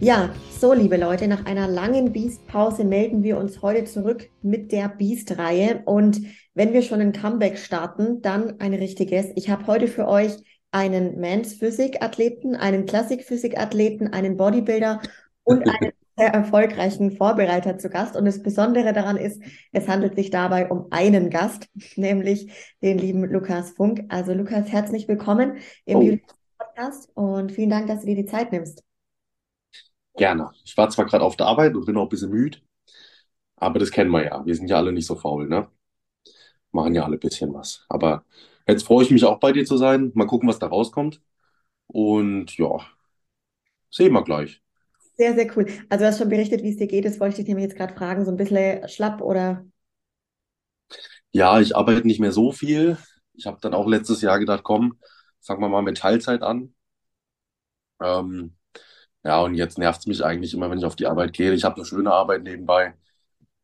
Ja, so liebe Leute, nach einer langen Beast-Pause melden wir uns heute zurück mit der Beast-Reihe. Und wenn wir schon ein Comeback starten, dann ein richtiges. Ich habe heute für euch einen Mans Physik-Athleten, einen Klassik-Physik-Athleten, einen Bodybuilder und einen sehr erfolgreichen Vorbereiter zu Gast. Und das Besondere daran ist, es handelt sich dabei um einen Gast, nämlich den lieben Lukas Funk. Also Lukas, herzlich willkommen im oh. Podcast und vielen Dank, dass du dir die Zeit nimmst. Gerne. Ich war zwar gerade auf der Arbeit und bin auch ein bisschen müde, aber das kennen wir ja. Wir sind ja alle nicht so faul, ne? Machen ja alle ein bisschen was. Aber jetzt freue ich mich auch bei dir zu sein. Mal gucken, was da rauskommt. Und ja, sehen wir gleich. Sehr, sehr cool. Also du hast schon berichtet, wie es dir geht. Das wollte ich dich nämlich jetzt gerade fragen. So ein bisschen schlapp oder? Ja, ich arbeite nicht mehr so viel. Ich habe dann auch letztes Jahr gedacht, komm, fangen wir mal mit Teilzeit an. Ähm, ja, und jetzt nervt es mich eigentlich immer, wenn ich auf die Arbeit gehe. Ich habe eine schöne Arbeit nebenbei.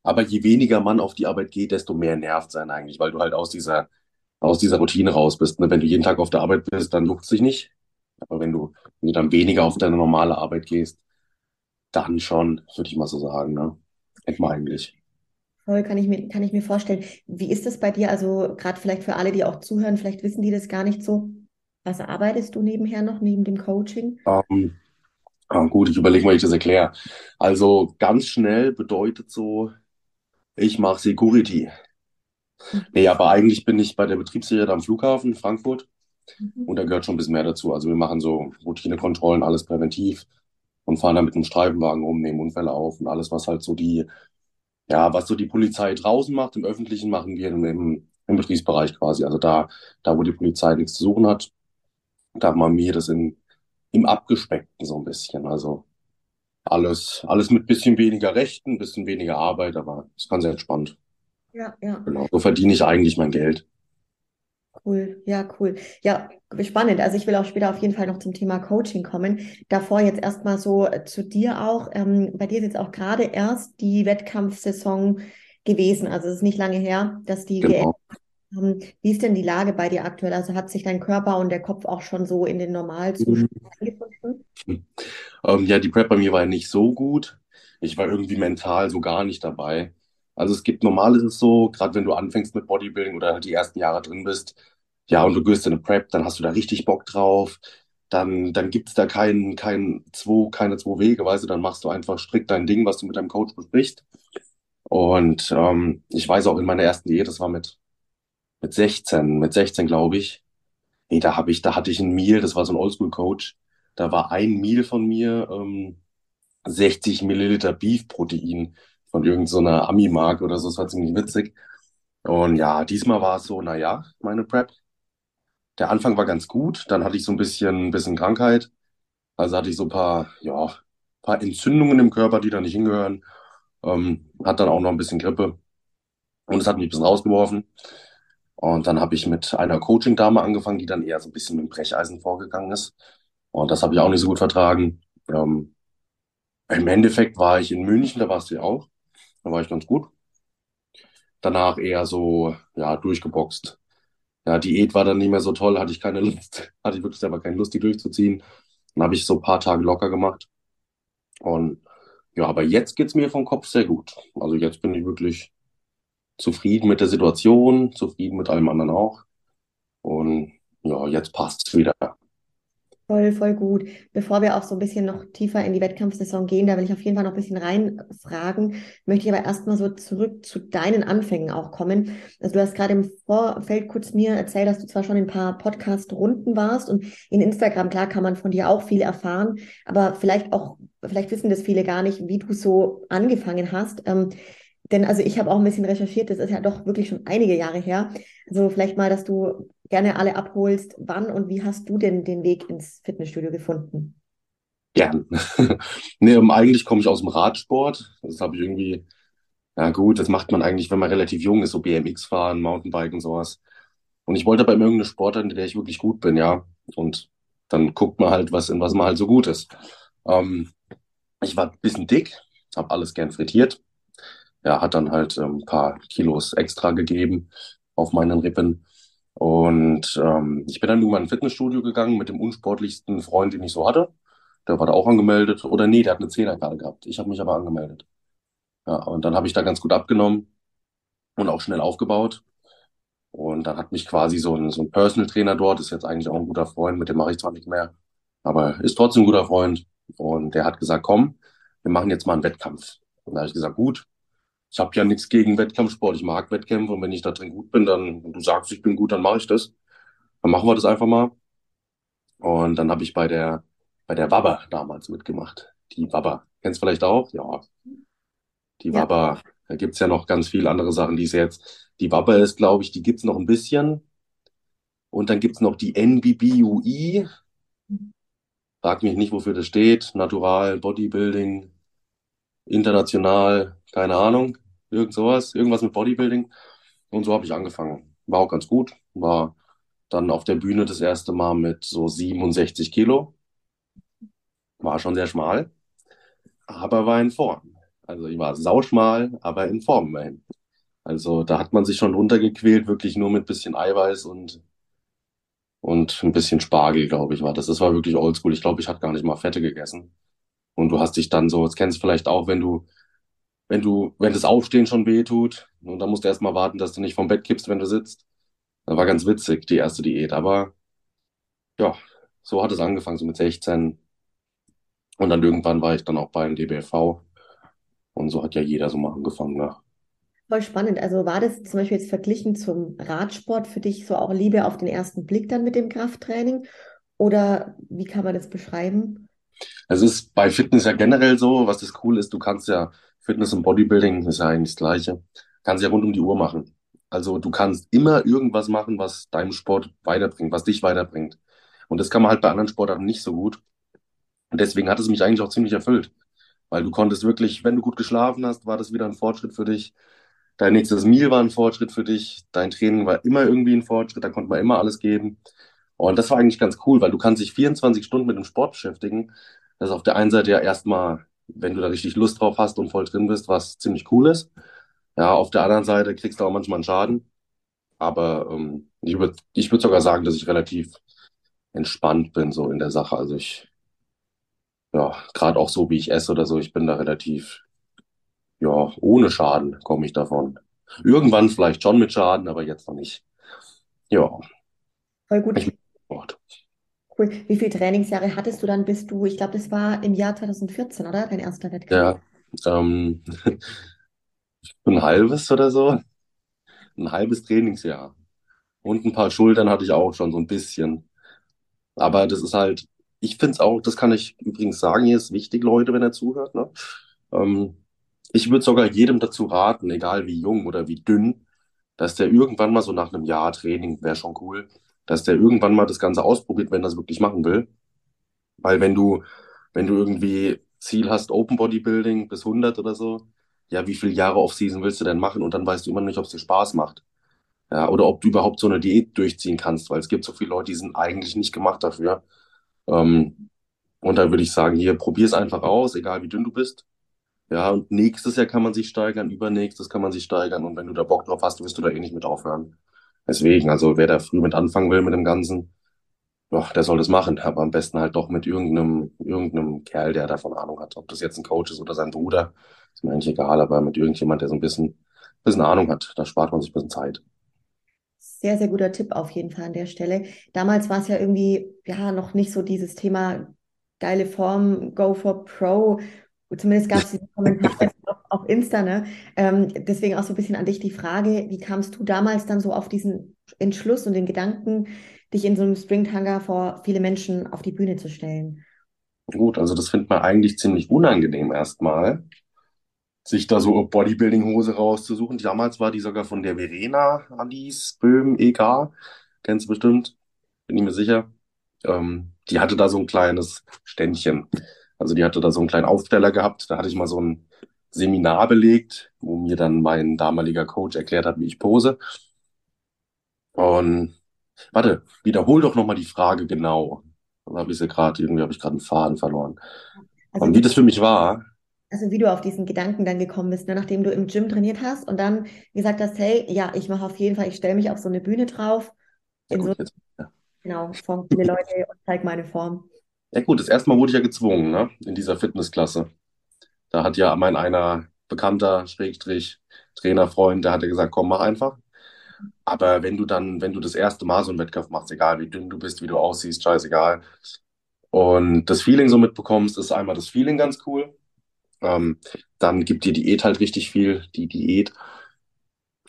Aber je weniger man auf die Arbeit geht, desto mehr nervt es einen eigentlich, weil du halt aus dieser, aus dieser Routine raus bist. Ne? Wenn du jeden Tag auf der Arbeit bist, dann juckt es dich nicht. Aber wenn du, wenn du dann weniger auf deine normale Arbeit gehst, dann schon, würde ich mal so sagen. Ne? Kennt man eigentlich. Voll, kann ich mir, kann ich mir vorstellen. Wie ist das bei dir? Also gerade vielleicht für alle, die auch zuhören, vielleicht wissen die das gar nicht so. Was arbeitest du nebenher noch, neben dem Coaching? Um, ähm, Ah, gut, ich überlege mal, wie ich das erkläre. Also ganz schnell bedeutet so, ich mache Security. Nee, aber eigentlich bin ich bei der Betriebssicherheit am Flughafen in Frankfurt mhm. und da gehört schon ein bisschen mehr dazu. Also wir machen so Routinekontrollen, alles präventiv und fahren dann mit einem Streifenwagen rum, nehmen Unfälle auf und alles, was halt so die, ja, was so die Polizei draußen macht, im Öffentlichen machen wir im, im Betriebsbereich quasi. Also da, da, wo die Polizei nichts zu suchen hat, da machen wir das in im Abgespeckten so ein bisschen. Also alles, alles mit bisschen weniger Rechten, bisschen weniger Arbeit, aber ist ganz entspannt. Ja, ja. Genau, so verdiene ich eigentlich mein Geld. Cool, ja, cool. Ja, spannend. Also ich will auch später auf jeden Fall noch zum Thema Coaching kommen. Davor jetzt erstmal so zu dir auch. Ähm, bei dir ist jetzt auch gerade erst die Wettkampfsaison gewesen. Also es ist nicht lange her, dass die genau. Ähm, wie ist denn die Lage bei dir aktuell? Also hat sich dein Körper und der Kopf auch schon so in den Normalzustand mhm. eingefunden? Ähm, ja, die Prep bei mir war nicht so gut. Ich war irgendwie mental so gar nicht dabei. Also es gibt normal ist es so, gerade wenn du anfängst mit Bodybuilding oder halt die ersten Jahre drin bist, ja, und du gehst in eine Prep, dann hast du da richtig Bock drauf. Dann, dann gibt es da kein, kein zwei, keine zwei Wege, weißt du, dann machst du einfach strikt dein Ding, was du mit deinem Coach besprichst. Und ähm, ich weiß auch in meiner ersten Diät, das war mit mit 16, mit 16 glaube ich. Nee, da habe ich, da hatte ich ein Meal, das war so ein Oldschool-Coach. Da war ein Meal von mir ähm, 60 Milliliter Beef-Protein von irgendeiner so Ami-Marke oder so. Das war ziemlich witzig. Und ja, diesmal war es so, naja, meine Prep. Der Anfang war ganz gut, dann hatte ich so ein bisschen, bisschen Krankheit. Also hatte ich so ein paar, ja, paar Entzündungen im Körper, die da nicht hingehören. Ähm, hat dann auch noch ein bisschen Grippe. Und es hat mich ein bisschen rausgeworfen. Und dann habe ich mit einer Coaching-Dame angefangen, die dann eher so ein bisschen mit dem Brecheisen vorgegangen ist. Und das habe ich auch nicht so gut vertragen. Ähm, Im Endeffekt war ich in München, da warst du ja auch. Da war ich ganz gut. Danach eher so, ja, durchgeboxt. Ja, Diät war dann nicht mehr so toll, hatte ich keine Lust, hatte ich wirklich selber keine Lust, die durchzuziehen. Dann habe ich so ein paar Tage locker gemacht. Und ja, aber jetzt geht's mir vom Kopf sehr gut. Also jetzt bin ich wirklich zufrieden mit der Situation, zufrieden mit allem anderen auch. Und ja, jetzt passt es wieder. Voll, voll gut. Bevor wir auch so ein bisschen noch tiefer in die Wettkampfsaison gehen, da will ich auf jeden Fall noch ein bisschen reinfragen, möchte ich aber erstmal so zurück zu deinen Anfängen auch kommen. Also du hast gerade im Vorfeld kurz mir erzählt, dass du zwar schon in ein paar Podcast-Runden warst und in Instagram, klar, kann man von dir auch viel erfahren, aber vielleicht auch, vielleicht wissen das viele gar nicht, wie du so angefangen hast. Ähm, denn also ich habe auch ein bisschen recherchiert, das ist ja doch wirklich schon einige Jahre her. Also vielleicht mal, dass du gerne alle abholst, wann und wie hast du denn den Weg ins Fitnessstudio gefunden? Gern. Nee, ähm, eigentlich komme ich aus dem Radsport. Das habe ich irgendwie, ja gut, das macht man eigentlich, wenn man relativ jung ist, so BMX fahren, Mountainbiken, sowas. Und ich wollte aber immer irgendeine Sportart, in der ich wirklich gut bin, ja. Und dann guckt man halt, was, in was man halt so gut ist. Ähm, ich war ein bisschen dick, habe alles gern frittiert. Ja, hat dann halt ähm, ein paar Kilos extra gegeben auf meinen Rippen. Und ähm, ich bin dann irgendwann ins Fitnessstudio gegangen mit dem unsportlichsten Freund, den ich so hatte. Der war da auch angemeldet. Oder nee, der hat eine Zehnerkarte gehabt. Ich habe mich aber angemeldet. Ja, und dann habe ich da ganz gut abgenommen und auch schnell aufgebaut. Und dann hat mich quasi so ein, so ein Personal Trainer dort, ist jetzt eigentlich auch ein guter Freund, mit dem mache ich zwar nicht mehr, aber ist trotzdem ein guter Freund. Und der hat gesagt, komm, wir machen jetzt mal einen Wettkampf. Und da habe ich gesagt, gut, ich habe ja nichts gegen Wettkampfsport, ich mag Wettkämpfe und wenn ich da drin gut bin, dann, und du sagst, ich bin gut, dann mache ich das. Dann machen wir das einfach mal. Und dann habe ich bei der, bei der Wabba damals mitgemacht. Die Wabba. Kennst du vielleicht auch? Ja, die Ja, Wabba. Da gibt's ja noch ganz viele andere Sachen, die es jetzt. Die Wabba ist, glaube ich, die gibt's noch ein bisschen. Und dann gibt's noch die NBBUI. Frag mich nicht, wofür das steht. Natural, Bodybuilding, international, keine Ahnung. Irgend sowas. Irgendwas mit Bodybuilding. Und so habe ich angefangen. War auch ganz gut. War dann auf der Bühne das erste Mal mit so 67 Kilo. War schon sehr schmal, aber war in Form. Also ich war sauschmal, aber in Form immerhin. Also da hat man sich schon runtergequält, wirklich nur mit bisschen Eiweiß und, und ein bisschen Spargel, glaube ich, war das. Das war wirklich oldschool. Ich glaube, ich hatte gar nicht mal Fette gegessen. Und du hast dich dann so, das kennst du vielleicht auch, wenn du, wenn du, wenn das Aufstehen schon weh tut, und dann musst du erst mal warten, dass du nicht vom Bett kippst, wenn du sitzt. Das war ganz witzig, die erste Diät. Aber ja, so hat es angefangen, so mit 16. Und dann irgendwann war ich dann auch beim DBFV. Und so hat ja jeder so mal angefangen, ne? voll spannend. Also war das zum Beispiel jetzt verglichen zum Radsport für dich so auch Liebe auf den ersten Blick dann mit dem Krafttraining? Oder wie kann man das beschreiben? Es ist bei Fitness ja generell so, was das cool ist, du kannst ja Fitness und Bodybuilding ist ja eigentlich das Gleiche, kannst ja rund um die Uhr machen. Also du kannst immer irgendwas machen, was deinem Sport weiterbringt, was dich weiterbringt. Und das kann man halt bei anderen Sportarten nicht so gut. Und deswegen hat es mich eigentlich auch ziemlich erfüllt, weil du konntest wirklich, wenn du gut geschlafen hast, war das wieder ein Fortschritt für dich. Dein nächstes Meal war ein Fortschritt für dich. Dein Training war immer irgendwie ein Fortschritt, da konnte man immer alles geben. Und das war eigentlich ganz cool, weil du kannst dich 24 Stunden mit dem Sport beschäftigen. Das ist auf der einen Seite ja erstmal, wenn du da richtig Lust drauf hast und voll drin bist, was ziemlich cool ist. Ja, auf der anderen Seite kriegst du auch manchmal einen Schaden. Aber ähm, ich würde ich würd sogar sagen, dass ich relativ entspannt bin so in der Sache. Also ich, ja, gerade auch so, wie ich esse oder so, ich bin da relativ, ja, ohne Schaden komme ich davon. Irgendwann vielleicht schon mit Schaden, aber jetzt noch nicht. Ja, Voll gut. ich. Cool. Wie viele Trainingsjahre hattest du dann, bis du, ich glaube, das war im Jahr 2014, oder? Dein erster Wettkampf? Ja, ähm, ein halbes oder so. Ein halbes Trainingsjahr. Und ein paar Schultern hatte ich auch schon, so ein bisschen. Aber das ist halt, ich finde es auch, das kann ich übrigens sagen, hier ist wichtig, Leute, wenn er zuhört, ne? Ähm, ich würde sogar jedem dazu raten, egal wie jung oder wie dünn, dass der irgendwann mal so nach einem Jahr Training, wäre schon cool, dass der irgendwann mal das Ganze ausprobiert, wenn er es wirklich machen will. Weil wenn du, wenn du irgendwie Ziel hast, Open Bodybuilding bis 100 oder so, ja, wie viele Jahre Off-Season willst du denn machen? Und dann weißt du immer nicht, ob es dir Spaß macht. Ja, oder ob du überhaupt so eine Diät durchziehen kannst, weil es gibt so viele Leute, die sind eigentlich nicht gemacht dafür. Ähm, und dann würde ich sagen, hier, probier es einfach aus, egal wie dünn du bist. Ja, und nächstes Jahr kann man sich steigern, übernächstes kann man sich steigern. Und wenn du da Bock drauf hast, wirst du da eh nicht mit aufhören. Deswegen, also wer da früh mit anfangen will mit dem Ganzen, ja, der soll das machen. Aber am besten halt doch mit irgendeinem, irgendeinem Kerl, der davon Ahnung hat. Ob das jetzt ein Coach ist oder sein Bruder, ist mir eigentlich egal, aber mit irgendjemand, der so ein bisschen, bisschen Ahnung hat, da spart man sich ein bisschen Zeit. Sehr, sehr guter Tipp auf jeden Fall an der Stelle. Damals war es ja irgendwie, ja, noch nicht so dieses Thema geile Form, go for pro. Zumindest gab es diese Kommentare auf Insta, ne? Ähm, deswegen auch so ein bisschen an dich die Frage, wie kamst du damals dann so auf diesen Entschluss und den Gedanken, dich in so einem Springtanga vor viele Menschen auf die Bühne zu stellen? Gut, also das findet man eigentlich ziemlich unangenehm erstmal, sich da so Bodybuilding-Hose rauszusuchen. Damals war die sogar von der Verena Alice Böhm, EK, kennst du bestimmt, bin ich mir sicher. Ähm, die hatte da so ein kleines Ständchen. Also die hatte da so einen kleinen Aufsteller gehabt. Da hatte ich mal so ein Seminar belegt, wo mir dann mein damaliger Coach erklärt hat, wie ich pose. Und warte, wiederhol doch nochmal die Frage genau. Dann habe ich sie gerade, irgendwie habe ich gerade einen Faden verloren. Also Und wie das für mich war, Also wie du auf diesen Gedanken dann gekommen bist, ne, nachdem du im Gym trainiert hast und dann gesagt hast, hey, ja, ich mache auf jeden Fall, ich stelle mich auf so eine Bühne drauf, ja in so, gut, jetzt, ja. genau, vor viele Leute und zeige meine Form. Ja gut, das erste Mal wurde ich ja gezwungen, ne, in dieser Fitnessklasse. Da hat ja mein einer Bekannter, Schrägstrich, Trainerfreund, der hatte gesagt, komm, mach einfach. Aber wenn du dann, wenn du das erste Mal so einen Wettkampf machst, egal wie dünn du bist, wie du aussiehst, scheißegal. Und das Feeling so mitbekommst, ist einmal das Feeling ganz cool. Ähm, dann gibt dir Diät halt richtig viel, die Diät,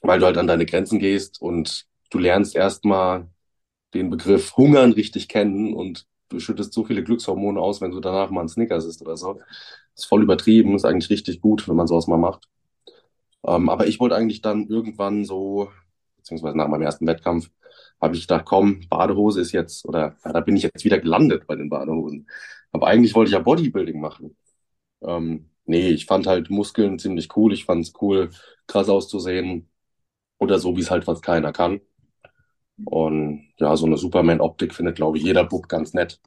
weil du halt an deine Grenzen gehst und du lernst erstmal den Begriff Hungern richtig kennen und du schüttest so viele Glückshormone aus, wenn du danach mal einen Snickers isst oder so. Ist voll übertrieben, ist eigentlich richtig gut, wenn man sowas mal macht. Ähm, aber ich wollte eigentlich dann irgendwann so, beziehungsweise nach meinem ersten Wettkampf, habe ich gedacht, komm, Badehose ist jetzt, oder ja, da bin ich jetzt wieder gelandet bei den Badehosen. Aber eigentlich wollte ich ja Bodybuilding machen. Ähm, nee, ich fand halt Muskeln ziemlich cool. Ich fand es cool, krass auszusehen. Oder so, wie es halt fast keiner kann. Und ja, so eine Superman-Optik findet, glaube ich, jeder Bub ganz nett.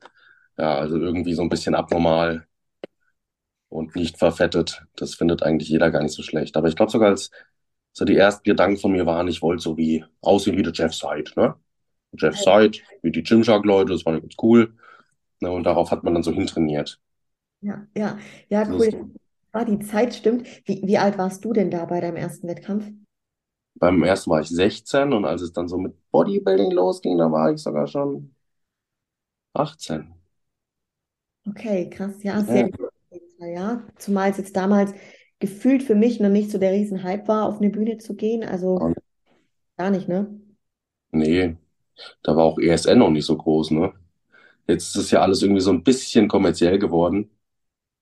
Ja, also irgendwie so ein bisschen abnormal und nicht verfettet. Das findet eigentlich jeder gar nicht so schlecht. Aber ich glaube sogar, als so die ersten Gedanken von mir waren, ich wollte so wie aussehen wie der Jeff Seid, ne? Jeff Seid, wie die Gymshark-Leute, das war ganz cool. Ne? Und darauf hat man dann so hintrainiert. Ja, ja, ja, cool. Ah, die Zeit stimmt. Wie, wie alt warst du denn da bei deinem ersten Wettkampf? Beim ersten war ich 16 und als es dann so mit Bodybuilding losging, da war ich sogar schon 18. Okay, krass, ja, sehr Ja, gut. Ja, zumal es jetzt damals gefühlt für mich noch nicht so der Riesenhype war, auf eine Bühne zu gehen. Also und gar nicht, ne? nee, da war auch ESN noch nicht so groß, ne? Jetzt ist es ja alles irgendwie so ein bisschen kommerziell geworden,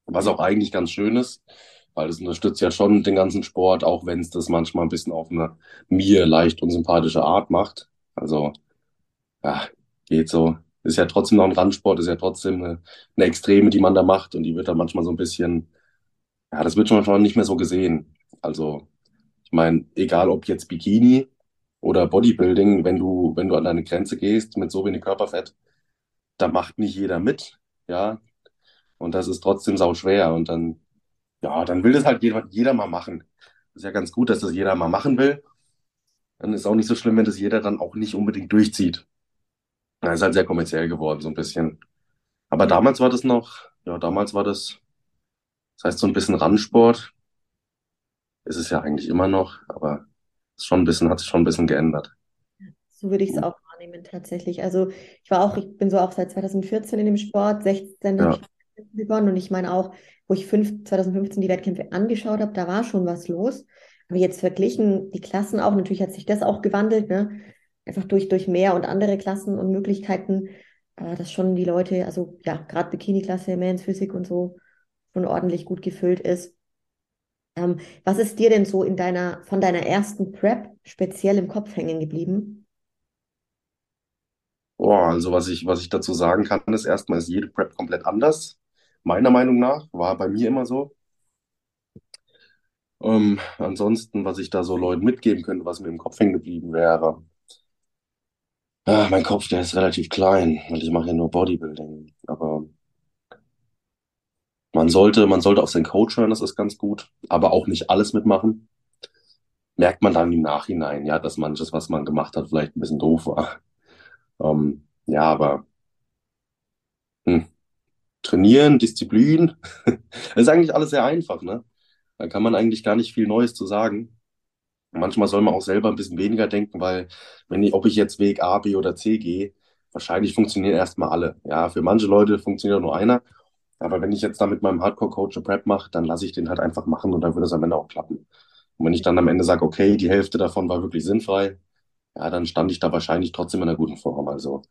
was auch eigentlich ganz schön ist, weil es unterstützt ja schon den ganzen Sport, auch wenn es das manchmal ein bisschen auf eine mir leicht unsympathische Art macht. Also, ja, geht so. Ist ja trotzdem noch ein Randsport, ist ja trotzdem eine, eine Extreme, die man da macht und die wird dann manchmal so ein bisschen, ja, das wird schon manchmal nicht mehr so gesehen. Also, ich meine, egal ob jetzt Bikini oder Bodybuilding, wenn du, wenn du an deine Grenze gehst mit so wenig Körperfett, da macht nicht jeder mit, ja, und das ist trotzdem sau schwer und dann, ja, dann will das halt jeder, jeder mal machen. ist ja ganz gut, dass das jeder mal machen will. Dann ist auch nicht so schlimm, wenn das jeder dann auch nicht unbedingt durchzieht. Ja, ist halt sehr kommerziell geworden, so ein bisschen. Aber damals war das noch, ja, damals war das, das heißt so ein bisschen Randsport, ist es ja eigentlich immer noch, aber ist schon ein bisschen, hat sich schon ein bisschen geändert. so würde ich es auch wahrnehmen tatsächlich. Also ich war auch, ich bin so auch seit 2014 in dem Sport, 16 habe Ja, ich begonnen und ich meine auch, wo ich fünf, 2015 die Wettkämpfe angeschaut habe, da war schon was los. Aber jetzt verglichen, die Klassen auch, natürlich hat sich das auch gewandelt, ne? Einfach durch, durch mehr und andere Klassen und Möglichkeiten, äh, dass schon die Leute, also ja, gerade Bikini-Klasse, Men's Physik und so, schon ordentlich gut gefüllt ist. Ähm, was ist dir denn so in deiner, von deiner ersten Prep speziell im Kopf hängen geblieben? Boah, also was ich, was ich dazu sagen kann, ist erstmal ist jede Prep komplett anders. Meiner Meinung nach, war bei mir immer so. Ähm, ansonsten, was ich da so Leuten mitgeben könnte, was mir im Kopf hängen geblieben wäre. Ah, mein Kopf, der ist relativ klein, weil ich mache ja nur Bodybuilding. Aber man sollte, man sollte auf seinen Coach hören, das ist ganz gut. Aber auch nicht alles mitmachen. Merkt man dann im Nachhinein, ja, dass manches, was man gemacht hat, vielleicht ein bisschen doof war. Ähm, ja, aber hm, trainieren, Disziplin, das ist eigentlich alles sehr einfach, ne? Da kann man eigentlich gar nicht viel Neues zu sagen. Manchmal soll man auch selber ein bisschen weniger denken, weil wenn ich, ob ich jetzt Weg A, B oder C gehe, wahrscheinlich funktionieren erstmal alle. Ja, für manche Leute funktioniert nur einer. Aber wenn ich jetzt da mit meinem Hardcore-Coach eine Prep mache, dann lasse ich den halt einfach machen und dann würde es am Ende auch klappen. Und wenn ich dann am Ende sage, okay, die Hälfte davon war wirklich sinnfrei, ja, dann stand ich da wahrscheinlich trotzdem in einer guten Form. Also,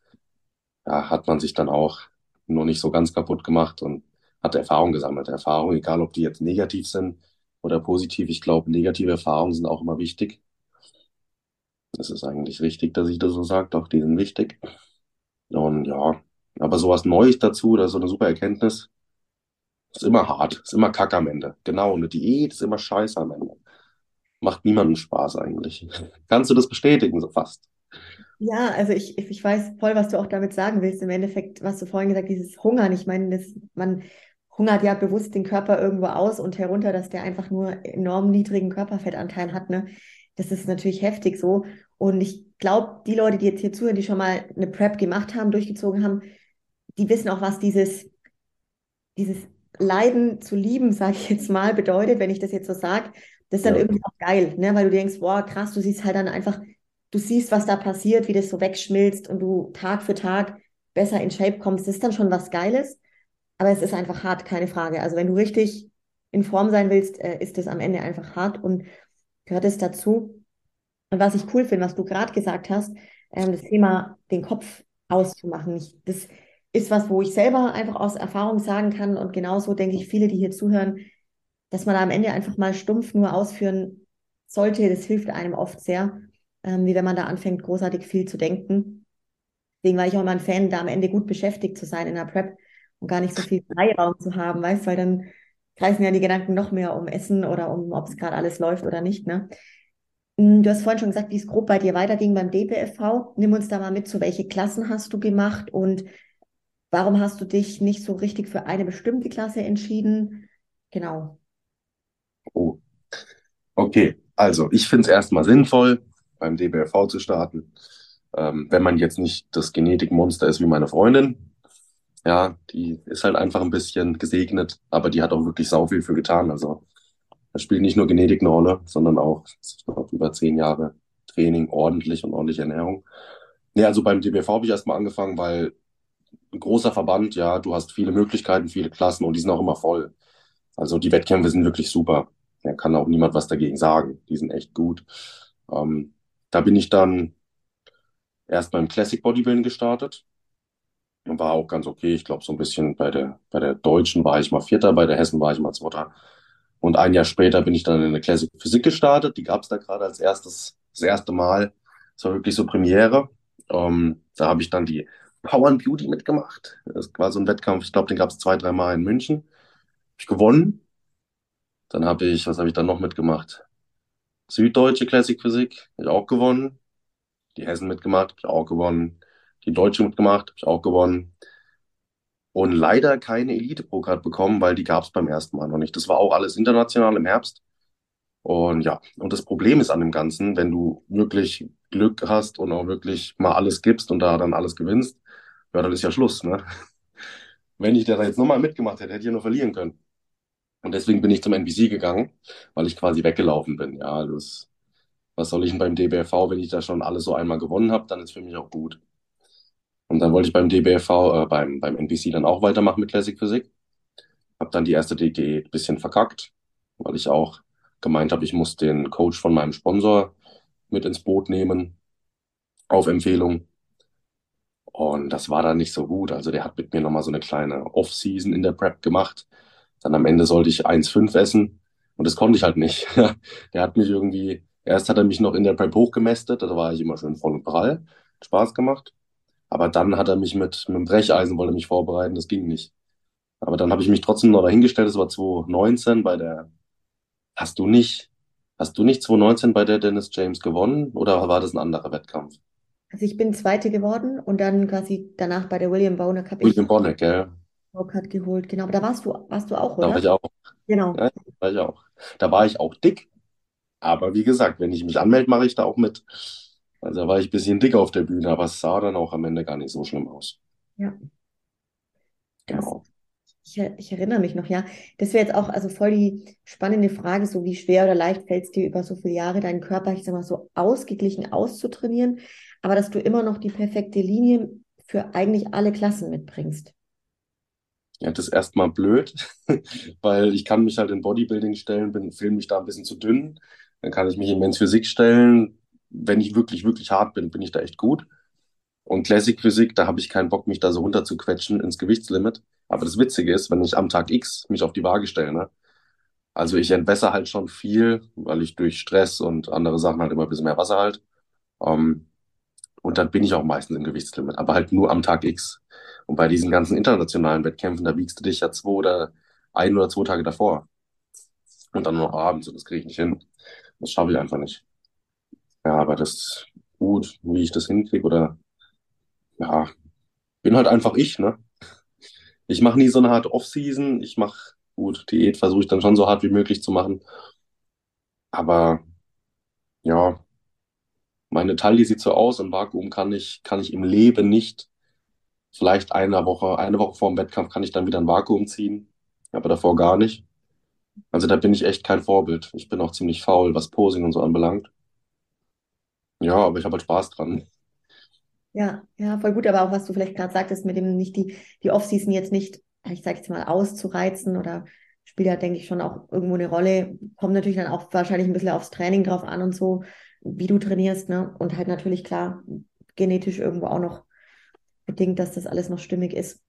ja, hat man sich dann auch nur nicht so ganz kaputt gemacht und hat Erfahrung gesammelt. Erfahrung, egal ob die jetzt negativ sind oder positiv. Ich glaube, negative Erfahrungen sind auch immer wichtig. Das ist eigentlich richtig, dass ich das so sage, doch, die sind wichtig. Und ja, aber sowas Neues dazu oder so eine super Erkenntnis, Ist immer hart, ist immer Kack am Ende. Genau, eine Diät ist immer scheiße am Ende. Macht niemandem Spaß eigentlich. Kannst du das bestätigen, so fast? Ja, also ich, ich weiß voll, was du auch damit sagen willst. Im Endeffekt, was du vorhin gesagt hast, dieses Hungern. Ich meine, das, man hungert ja bewusst den Körper irgendwo aus und herunter, dass der einfach nur enorm niedrigen Körperfettanteil hat. Ne? Das ist natürlich heftig so. Und ich glaube, die Leute, die jetzt hier zuhören, die schon mal eine Prep gemacht haben, durchgezogen haben, die wissen auch, was dieses, dieses Leiden zu lieben, sage ich jetzt mal, bedeutet, wenn ich das jetzt so sage. Das ist dann ja. irgendwie auch geil, ne? weil du denkst, boah, krass, du siehst halt dann einfach, du siehst, was da passiert, wie das so wegschmilzt und du Tag für Tag besser in Shape kommst. Ist dann schon was Geiles, aber es ist einfach hart, keine Frage. Also wenn du richtig in Form sein willst, äh, ist es am Ende einfach hart und gehört es dazu. Und was ich cool finde, was du gerade gesagt hast, ähm, das Thema den Kopf auszumachen. Ich, das ist was, wo ich selber einfach aus Erfahrung sagen kann und genauso denke ich, viele, die hier zuhören, dass man da am Ende einfach mal stumpf nur ausführen sollte. Das hilft einem oft sehr, ähm, wie wenn man da anfängt, großartig viel zu denken. Deswegen war ich auch immer ein Fan, da am Ende gut beschäftigt zu sein in der Prep und gar nicht so viel Freiraum zu haben, weißt, weil dann kreisen ja die Gedanken noch mehr um Essen oder um, ob es gerade alles läuft oder nicht, ne? Hm, du hast vorhin schon gesagt, wie es grob bei dir weiterging beim DBFV. Nimm uns da mal mit, so welche Klassen hast du gemacht und Warum hast du dich nicht so richtig für eine bestimmte Klasse entschieden? Genau. Oh. Okay, also ich finde es erstmal sinnvoll, beim DBLV zu starten. Ähm, wenn man jetzt nicht das Genetikmonster ist wie meine Freundin. Ja, die ist halt einfach ein bisschen gesegnet, aber die hat auch wirklich sau viel für getan. Also da spielt nicht nur Genetik eine Rolle, sondern auch glaub, über zehn Jahre Training, ordentlich und ordentliche Ernährung. Nee, also beim DBV habe ich erstmal angefangen, weil ein großer Verband, ja, du hast viele Möglichkeiten, viele Klassen und die sind auch immer voll. Also die Wettkämpfe sind wirklich super. Da kann auch niemand was dagegen sagen. Die sind echt gut. Ähm, da bin ich dann erst beim Classic Bodybuilding gestartet. Und war auch ganz okay. Ich glaube, so ein bisschen bei der, bei der Deutschen war ich mal Vierter, bei der Hessen war ich mal Zweiter. Und ein Jahr später bin ich dann in der Classic Physik gestartet. Die gab es da gerade als erstes, das erste Mal. Das war wirklich so Premiere. Ähm, da habe ich dann die Power and Beauty mitgemacht. Das war so ein Wettkampf, ich glaube, den gab es zwei, drei Mal in München. Habe ich gewonnen. Dann habe ich, was habe ich dann noch mitgemacht? Süddeutsche Classic Physik, habe ich auch gewonnen. Die Hessen mitgemacht, habe ich auch gewonnen. Die Deutsche mitgemacht, habe ich auch gewonnen. Und leider keine Elite Pro Card bekommen, weil die gab es beim ersten Mal noch nicht. Das war auch alles international im Herbst. Und ja, und das Problem ist an dem Ganzen, wenn du wirklich Glück hast und auch wirklich mal alles gibst und da dann alles gewinnst, ja, dann ist ja Schluss, ne? Wenn ich da jetzt nochmal mitgemacht hätte, hätte ich ja nur verlieren können. Und deswegen bin ich zum NBC gegangen, weil ich quasi weggelaufen bin. Ja, das, was soll ich denn beim DBFV, wenn ich da schon alles so einmal gewonnen habe, dann ist für mich auch gut. Und dann wollte ich beim DBFV, äh, beim, beim NBC dann auch weitermachen mit Classic Physik. Hab dann die erste DG ein bisschen verkackt, weil ich auch gemeint habe, ich muss den Coach von meinem Sponsor mit ins Boot nehmen, auf Empfehlung. Und das war dann nicht so gut. Also der hat mit mir nochmal so eine kleine Off-Season in der Prep gemacht. Dann am Ende sollte ich 1,5 essen und das konnte ich halt nicht. der hat mich irgendwie, erst hat er mich noch in der Prep hochgemästet, da war ich immer schön voll und prall, Spaß gemacht. Aber dann hat er mich mit, mit dem Brecheisen wollte mich vorbereiten, das ging nicht. Aber dann habe ich mich trotzdem noch dahingestellt, das war 2019 bei der, hast du nicht, hast du nicht 2019 bei der Dennis James gewonnen oder war das ein anderer Wettkampf? Also ich bin Zweite geworden und dann quasi danach bei der William habe ich William Bonek, ja. Rockart geholt. Genau, aber da warst du, warst du auch, Da war ich auch. Genau. Ja, da war ich auch. Da war ich auch dick. Aber wie gesagt, wenn ich mich anmelde, mache ich da auch mit. Also da war ich ein bisschen dick auf der Bühne, aber es sah dann auch am Ende gar nicht so schlimm aus. Ja. Das, Genau. ich, ich erinnere mich noch, ja. Das wäre jetzt auch also voll die spannende Frage, so wie schwer oder leicht fällt es dir über so viele Jahre, deinen Körper, ich sag mal, so ausgeglichen auszutrainieren aber dass du immer noch die perfekte Linie für eigentlich alle Klassen mitbringst. Ja, das ist erstmal blöd, weil ich kann mich halt in Bodybuilding stellen, bin, fühle mich da ein bisschen zu dünn. Dann kann ich mich in Men's Physik stellen. Wenn ich wirklich, wirklich hart bin, bin ich da echt gut. Und Classic Physik, da habe ich keinen Bock, mich da so runterzuquetschen ins Gewichtslimit. Aber das Witzige ist, wenn ich am Tag X mich auf die Waage stelle, ne? Also ich entwässer halt schon viel, weil ich durch Stress und andere Sachen halt immer ein bisschen mehr Wasser halt. Ähm, und dann bin ich auch meistens im Gewichtslimit, aber halt nur am Tag X. Und bei diesen ganzen internationalen Wettkämpfen, da wiegst du dich ja zwei oder ein oder zwei Tage davor. Und dann noch abends. Und das kriege ich nicht hin. Das schaffe ich einfach nicht. Ja, aber das ist gut, wie ich das hinkriege. Oder ja, bin halt einfach ich, ne? Ich mache nie so eine harte Off-Season. Ich mache, gut, Diät versuche ich dann schon so hart wie möglich zu machen. Aber ja, meine Taille sieht so aus und Vakuum kann ich, kann ich im Leben nicht. Vielleicht eine Woche, eine Woche vor dem Wettkampf kann ich dann wieder ein Vakuum ziehen, aber davor gar nicht. Also da bin ich echt kein Vorbild. Ich bin auch ziemlich faul, was Posing und so anbelangt. Ja, aber ich habe halt Spaß dran. Ja, ja, voll gut, aber auch was du vielleicht gerade sagtest, mit dem nicht die, die Off-Season jetzt nicht, ich sage jetzt mal, auszureizen oder spielt ja, denke ich, schon auch irgendwo eine Rolle. Kommt natürlich dann auch wahrscheinlich ein bisschen aufs Training drauf an und so, wie du trainierst, ne? Und halt natürlich klar, genetisch irgendwo auch noch bedingt, dass das alles noch stimmig ist.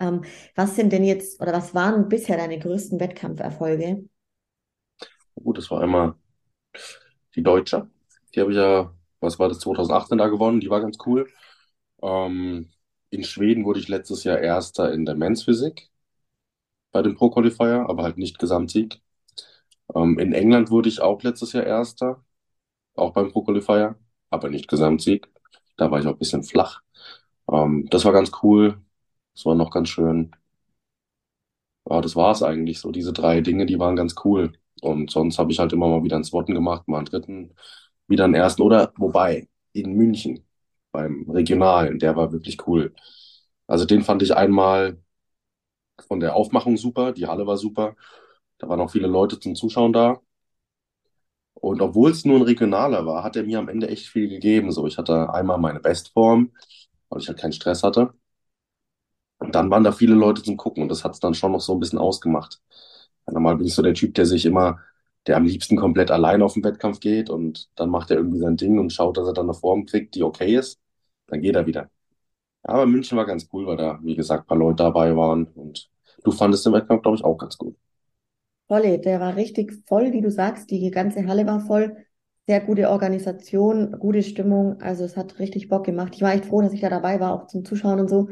Ähm, was sind denn jetzt, oder was waren bisher deine größten Wettkampferfolge? Gut, das war einmal die Deutsche. Die habe ich ja, was war das, 2018 da gewonnen. Die war ganz cool. Ähm, in Schweden wurde ich letztes Jahr Erster in der Men's Physik bei dem Pro Qualifier, aber halt nicht Gesamtsieg. Ähm, in England wurde ich auch letztes Jahr Erster, auch beim Pro Qualifier, aber nicht Gesamtsieg. Da war ich auch ein bisschen flach. Ähm, das war ganz cool. Das war noch ganz schön. Ja, das war es eigentlich so. Diese drei Dinge, die waren ganz cool. Und sonst habe ich halt immer mal wieder einen zweiten gemacht, mal einen dritten, wieder einen ersten. Oder, wobei, in München beim Regionalen, der war wirklich cool. Also den fand ich einmal von der Aufmachung super, die Halle war super. Da waren auch viele Leute zum Zuschauen da. Und obwohl es nur ein regionaler war, hat er mir am Ende echt viel gegeben. So, ich hatte einmal meine Bestform, weil ich halt keinen Stress hatte. Und dann waren da viele Leute zum Gucken und das hat es dann schon noch so ein bisschen ausgemacht. Normal bin ich so der Typ, der sich immer, der am liebsten komplett allein auf den Wettkampf geht und dann macht er irgendwie sein Ding und schaut, dass er dann eine Form kriegt, die okay ist. Dann geht er wieder. Ja, aber München war ganz cool, weil da, wie gesagt, ein paar Leute dabei waren und du fandest den Wettkampf, glaube ich, auch ganz gut. Voll, der war richtig voll, wie du sagst. Die ganze Halle war voll. Sehr gute Organisation, gute Stimmung. Also es hat richtig Bock gemacht. Ich war echt froh, dass ich da dabei war, auch zum Zuschauen und so.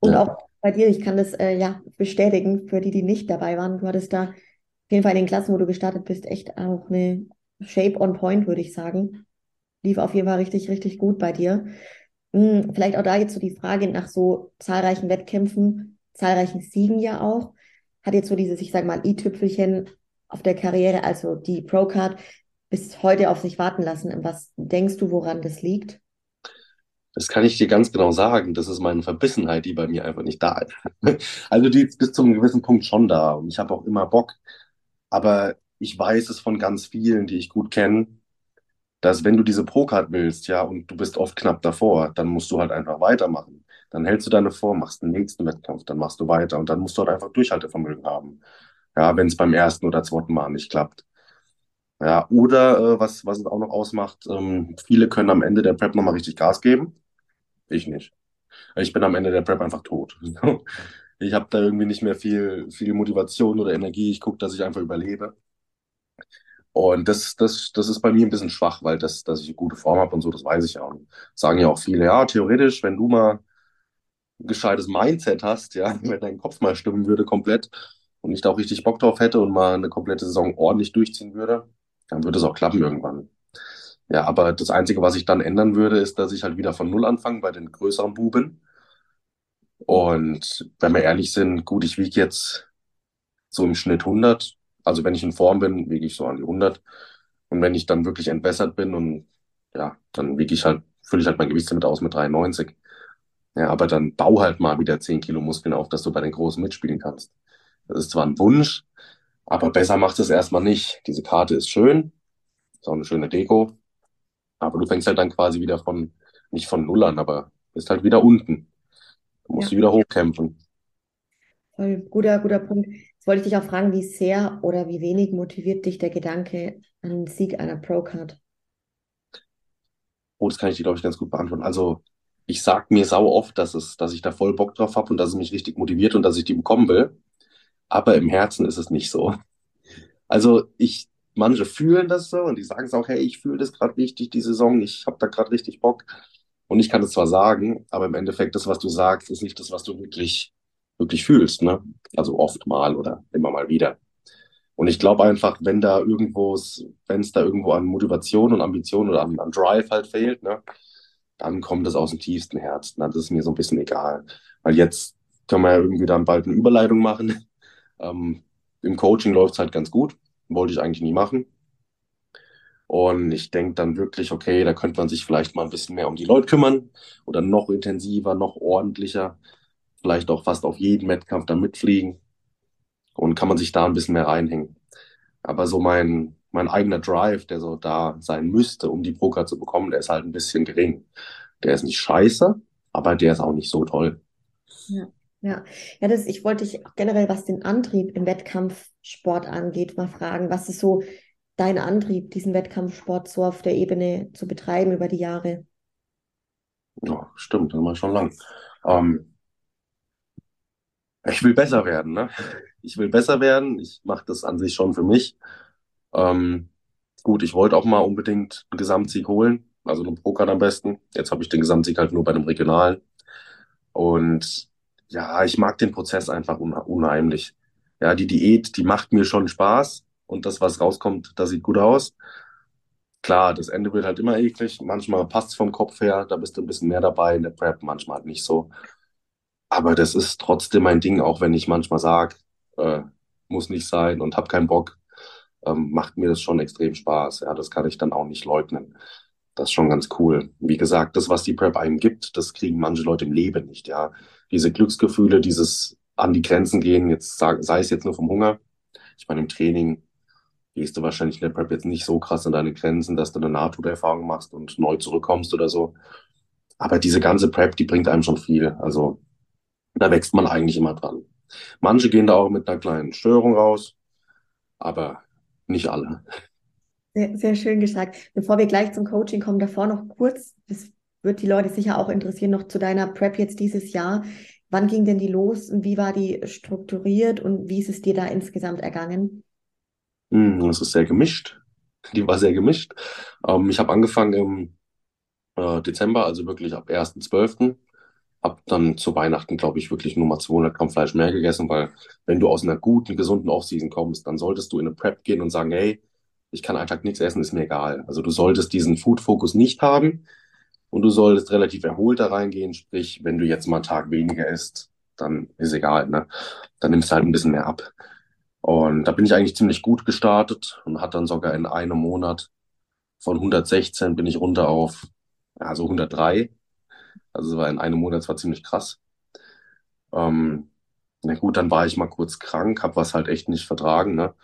Und Ja. auch bei dir, ich kann das äh, ja bestätigen, für die, die nicht dabei waren. Du hattest da auf jeden Fall in den Klassen, wo du gestartet bist, echt auch eine Shape on Point, würde ich sagen. Lief auf jeden Fall richtig, richtig gut bei dir. Hm, vielleicht auch da jetzt so die Frage nach so zahlreichen Wettkämpfen, zahlreichen Siegen ja auch. Hat jetzt so dieses, ich sage mal, i-Tüpfelchen auf der Karriere, also die Pro-Card, bis heute auf sich warten lassen. Was denkst du, woran das liegt? Das kann ich dir ganz genau sagen. Das ist meine Verbissenheit, die bei mir einfach nicht da ist. Also die ist bis zu einem gewissen Punkt schon da und ich habe auch immer Bock. Aber ich weiß es von ganz vielen, die ich gut kenne, dass wenn du diese Pro-Card willst, ja, und du bist oft knapp davor, dann musst du halt einfach weitermachen. Dann hältst du deine Form, machst den nächsten Wettkampf, dann machst du weiter und dann musst du halt einfach Durchhaltevermögen haben. Ja, wenn es beim ersten oder zweiten Mal nicht klappt. Ja, oder äh, was, was es auch noch ausmacht, ähm, viele können am Ende der Prep nochmal richtig Gas geben. Ich nicht. Ich bin am Ende der Prep einfach tot. Ich habe da irgendwie nicht mehr viel, viel Motivation oder Energie. Ich gucke, dass ich einfach überlebe. Und das, das, das ist bei mir ein bisschen schwach, weil das, dass ich eine gute Form habe und so, das weiß ich ja. Und sagen ja auch viele, ja, theoretisch, wenn du mal gescheites Mindset hast, ja, wenn dein Kopf mal stimmen würde komplett und ich da auch richtig Bock drauf hätte und mal eine komplette Saison ordentlich durchziehen würde, dann würde es auch klappen irgendwann. Ja, aber das Einzige, was ich dann ändern würde, ist, dass ich halt wieder von Null anfange bei den größeren Buben. Und wenn wir ehrlich sind, gut, ich wiege jetzt so im Schnitt 100. Also wenn ich in Form bin, wiege ich so an die 100. Und wenn ich dann wirklich entwässert bin und ja, dann wiege ich halt, fülle ich halt mein Gewichtslimit aus mit 93. Ja, aber dann bau halt mal wieder 10 Kilo Muskeln auf, dass du bei den Großen mitspielen kannst. Das ist zwar ein Wunsch, aber besser macht es erstmal nicht. Diese Karte ist schön, ist auch eine schöne Deko, aber du fängst halt dann quasi wieder von, nicht von Null an, aber bist halt wieder unten. Du musst Ja, wieder hochkämpfen. voll guter, guter Punkt. Jetzt wollte ich dich auch fragen, wie sehr oder wie wenig motiviert dich der Gedanke an den Sieg einer Pro-Card? Oh, das kann ich dir, glaube ich, ganz gut beantworten. Also, ich sag mir sau oft, dass es, dass ich da voll Bock drauf habe und dass es mich richtig motiviert und dass ich die bekommen will. Aber im Herzen ist es nicht so. Also, ich, manche fühlen das so und die sagen es auch, hey, ich fühle das gerade richtig, die Saison, ich habe da gerade richtig Bock. Und ich kann es zwar sagen, aber im Endeffekt, das, was du sagst, ist nicht das, was du wirklich, wirklich fühlst, ne? Also oft mal oder immer mal wieder. Und ich glaube einfach, wenn da irgendwo, wenn es da irgendwo an Motivation und Ambition oder an, an Drive halt fehlt, ne, dann kommt das aus dem tiefsten Herzen. Das ist mir so ein bisschen egal. Weil jetzt können wir ja irgendwie dann bald eine Überleitung machen. Ähm, Im Coaching läuft es halt ganz gut. Wollte ich eigentlich nie machen. Und ich denke dann wirklich, okay, da könnte man sich vielleicht mal ein bisschen mehr um die Leute kümmern oder noch intensiver, noch ordentlicher, vielleicht auch fast auf jeden Wettkampf da mitfliegen und kann man sich da ein bisschen mehr reinhängen. Aber so mein, mein eigener Drive, der so da sein müsste, um die Poker zu bekommen, der ist halt ein bisschen gering. Der ist nicht scheiße, aber der ist auch nicht so toll. Ja. Ja, ja, das, ich wollte dich generell, was den Antrieb im Wettkampfsport angeht, mal fragen. Was ist so dein Antrieb, diesen Wettkampfsport so auf der Ebene zu betreiben über die Jahre? Ja, stimmt, das war schon lang. Ähm, ich will besser werden, ne? Ich will besser werden. Ich mache das an sich schon für mich. Ähm, gut, ich wollte auch mal unbedingt einen Gesamtsieg holen, also einen Poker am besten. Jetzt habe ich den Gesamtsieg halt nur bei einem Regionalen. Und ja, ich mag den Prozess einfach unheimlich. Ja, die Diät, die macht mir schon Spaß und das, was rauskommt, das sieht gut aus. Klar, das Ende wird halt immer eklig. Manchmal passt es vom Kopf her, da bist du ein bisschen mehr dabei in der Prep, manchmal halt nicht so. Aber das ist trotzdem mein Ding, auch wenn ich manchmal sage, äh, muss nicht sein und hab keinen Bock, ähm, macht mir das schon extrem Spaß. Ja, das kann ich dann auch nicht leugnen. Das ist schon ganz cool. Wie gesagt, das, was die Prep einem gibt, das kriegen manche Leute im Leben nicht, ja. Diese Glücksgefühle, dieses an die Grenzen gehen, jetzt sei es jetzt nur vom Hunger. Ich meine, im Training gehst du wahrscheinlich in der Prep jetzt nicht so krass an deine Grenzen, dass du eine Nahtoderfahrung machst und neu zurückkommst oder so. Aber diese ganze Prep, die bringt einem schon viel. Also da wächst man eigentlich immer dran. Manche gehen da auch mit einer kleinen Störung raus, aber nicht alle. Sehr, sehr schön gesagt. Bevor wir gleich zum Coaching kommen, davor noch kurz, das wird die Leute sicher auch interessieren, noch zu deiner Prep jetzt dieses Jahr. Wann ging denn die los und wie war die strukturiert und wie ist es dir da insgesamt ergangen? Hm, das ist sehr gemischt. Die war sehr gemischt. Ähm, ich habe angefangen im äh, Dezember, also wirklich ab 1.12. Hab dann zu Weihnachten, glaube ich, wirklich nur mal 200 Gramm Fleisch mehr gegessen, weil wenn du aus einer guten, gesunden Offseason kommst, dann solltest du in eine Prep gehen und sagen, hey, ich kann einfach nichts essen, ist mir egal. Also du solltest diesen Food-Fokus nicht haben und du solltest relativ erholt da reingehen. Sprich, wenn du jetzt mal einen Tag weniger isst, dann ist egal, ne? Dann nimmst du halt ein bisschen mehr ab. Und da bin ich eigentlich ziemlich gut gestartet und hat dann sogar in einem Monat von 116 bin ich runter auf, ja, so 103. Also es war in einem Monat zwar ziemlich krass. Ähm, na gut, dann war ich mal kurz krank, habe was halt echt nicht vertragen, ne?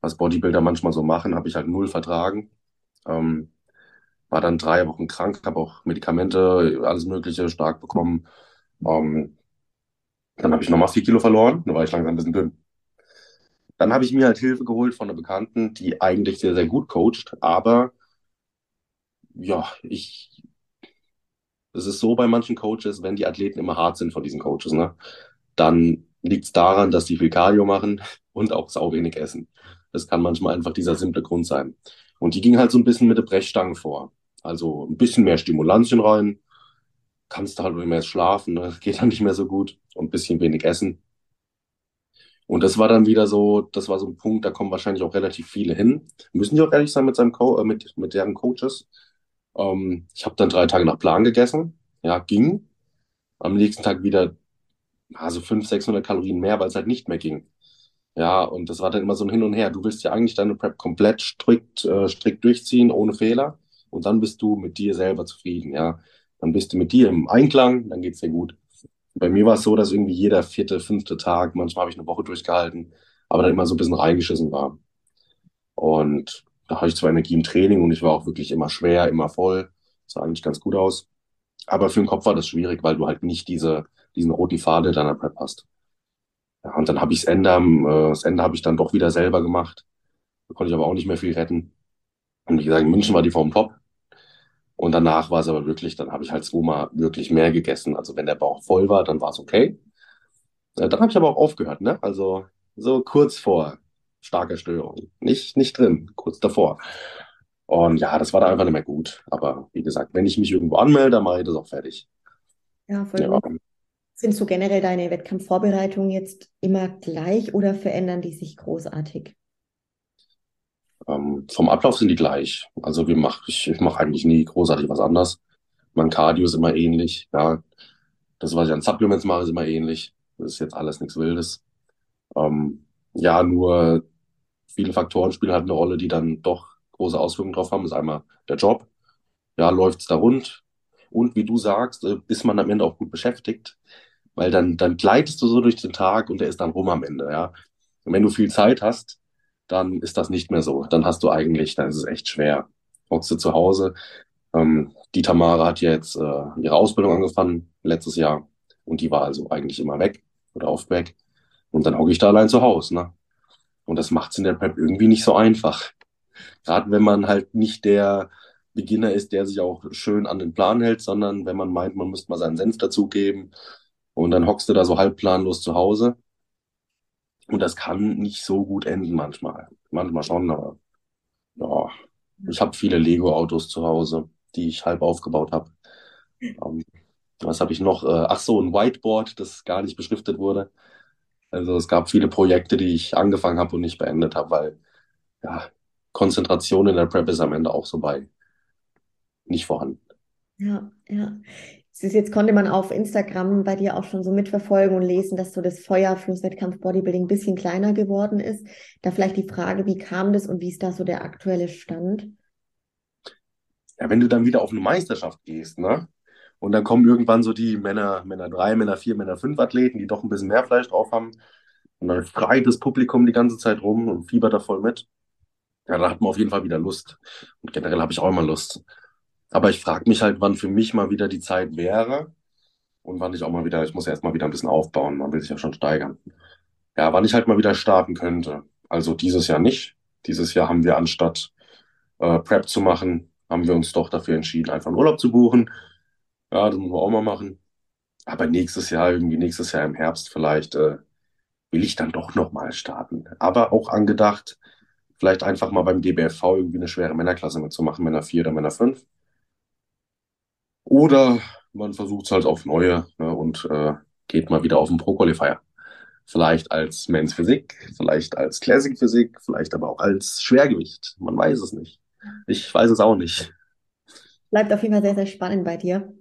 was Bodybuilder manchmal so machen, habe ich halt null vertragen. Ähm, war dann drei Wochen krank, habe auch Medikamente, alles Mögliche stark bekommen. Ähm, dann habe ich nochmal vier Kilo verloren, dann war ich langsam ein bisschen dünn. Dann habe ich mir halt Hilfe geholt von einer Bekannten, die eigentlich sehr, sehr gut coacht, aber ja, ich, es ist so bei manchen Coaches, wenn die Athleten immer hart sind von diesen Coaches, ne, dann liegt es daran, dass die viel Cardio machen und auch sau wenig essen. Das kann manchmal einfach dieser simple Grund sein. Und die ging halt so ein bisschen mit der Brechstange vor. Also ein bisschen mehr Stimulantien rein. Kannst du halt nicht mehr schlafen, ne? geht dann nicht mehr so gut. Und ein bisschen wenig essen. Und das war dann wieder so, das war so ein Punkt, da kommen wahrscheinlich auch relativ viele hin. Müssen die auch ehrlich sein mit seinem Co äh, mit, mit deren Coaches. Ähm, ich habe dann drei Tage nach Plan gegessen. Ja, ging. Am nächsten Tag wieder also 500, 600 Kalorien mehr, weil es halt nicht mehr ging. Ja, und das war dann immer so ein Hin und Her. Du willst ja eigentlich deine Prep komplett strikt, äh, strikt durchziehen, ohne Fehler. Und dann bist du mit dir selber zufrieden, ja. Dann bist du mit dir im Einklang, dann geht's dir gut. Bei mir war es so, dass irgendwie jeder vierte, fünfte Tag, manchmal habe ich eine Woche durchgehalten, aber dann immer so ein bisschen reingeschissen war. Und da hatte ich zwar Energie im Training und ich war auch wirklich immer schwer, immer voll. sah eigentlich ganz gut aus. Aber für den Kopf war das schwierig, weil du halt nicht diese, diesen roten Faden deiner Prep hast. Ja, und dann habe ich Ende, äh, das Ende habe ich dann doch wieder selber gemacht. Da konnte ich aber auch nicht mehr viel retten. Und wie gesagt, in München war die Form top. Und danach war es aber wirklich, dann habe ich halt zweimal wirklich mehr gegessen. Also wenn der Bauch voll war, dann war es okay. Äh, dann habe ich aber auch aufgehört, ne? Also so kurz vor starker Störung. Nicht, nicht drin, kurz davor. Und ja, das war da einfach nicht mehr gut. Aber wie gesagt, wenn ich mich irgendwo anmelde, dann mache ich das auch fertig. Ja, voll ja. gut. Sind so generell deine Wettkampfvorbereitungen jetzt immer gleich oder verändern die sich großartig? Ähm, vom Ablauf sind die gleich. Also wir mach, ich, ich mache eigentlich nie großartig was anders. Mein Cardio ist immer ähnlich. Ja, das, was ich an Supplements mache, ist immer ähnlich. Das ist jetzt alles nichts Wildes. Ähm, ja, nur viele Faktoren spielen halt eine Rolle, die dann doch große Auswirkungen drauf haben. Das ist einmal der Job. Ja, läuft's da rund? Und wie du sagst, äh, ist man am Ende auch gut beschäftigt, weil dann, dann gleitest du so durch den Tag und der ist dann rum am Ende, ja. Und wenn du viel Zeit hast, dann ist das nicht mehr so. Dann hast du eigentlich, dann ist es echt schwer. Hockst du zu Hause. Ähm, die Tamara hat ja jetzt äh, ihre Ausbildung angefangen letztes Jahr und die war also eigentlich immer weg oder oft weg. Und dann hocke ich da allein zu Hause, ne? Und das macht es in der Prep irgendwie nicht so einfach. Gerade wenn man halt nicht der Beginner ist, der sich auch schön an den Plan hält, sondern wenn man meint, man müsste mal seinen Senf dazugeben und dann hockst du da so halb planlos zu Hause. Und das kann nicht so gut enden manchmal. Manchmal schon, aber ja, ich habe viele Lego-Autos zu Hause, die ich halb aufgebaut habe. Ähm, was habe ich noch? Äh, ach so, ein Whiteboard, das gar nicht beschriftet wurde. Also es gab viele Projekte, die ich angefangen habe und nicht beendet habe, weil ja, Konzentration in der Prep ist am Ende auch so bei nicht vorhanden. Ja, ja. Jetzt konnte man auf Instagram bei dir auch schon so mitverfolgen und lesen, dass so das Feuer fürs Wettkampf Bodybuilding ein bisschen kleiner geworden ist. Da vielleicht die Frage, wie kam das und wie ist da so der aktuelle Stand? Ja, wenn du dann wieder auf eine Meisterschaft gehst, ne? Und dann kommen irgendwann so die Männer, Männer 3, Männer 4, Männer 5 Athleten, die doch ein bisschen mehr Fleisch drauf haben. Und dann schreit das Publikum die ganze Zeit rum und fiebert da voll mit. Ja, da hat man auf jeden Fall wieder Lust. Und generell habe ich auch immer Lust. Aber ich frage mich halt, wann für mich mal wieder die Zeit wäre und wann ich auch mal wieder, ich muss ja erst mal wieder ein bisschen aufbauen, man will sich ja schon steigern. Ja, wann ich halt mal wieder starten könnte. Also dieses Jahr nicht. Dieses Jahr haben wir anstatt äh, Prep zu machen, haben wir uns doch dafür entschieden, einfach einen Urlaub zu buchen. Ja, das müssen wir auch mal machen. Aber nächstes Jahr, irgendwie nächstes Jahr im Herbst vielleicht, äh, will ich dann doch nochmal starten. Aber auch angedacht, vielleicht einfach mal beim GBFV irgendwie eine schwere Männerklasse mitzumachen, Männer 4 oder Männer 5. Oder man versucht es halt auf neue ne, und äh, geht mal wieder auf den Pro-Qualifier. Vielleicht als Men's Physik, vielleicht als Classic Physik, vielleicht aber auch als Schwergewicht. Man weiß es nicht. Ich weiß es auch nicht. Bleibt auf jeden Fall sehr, sehr spannend bei dir.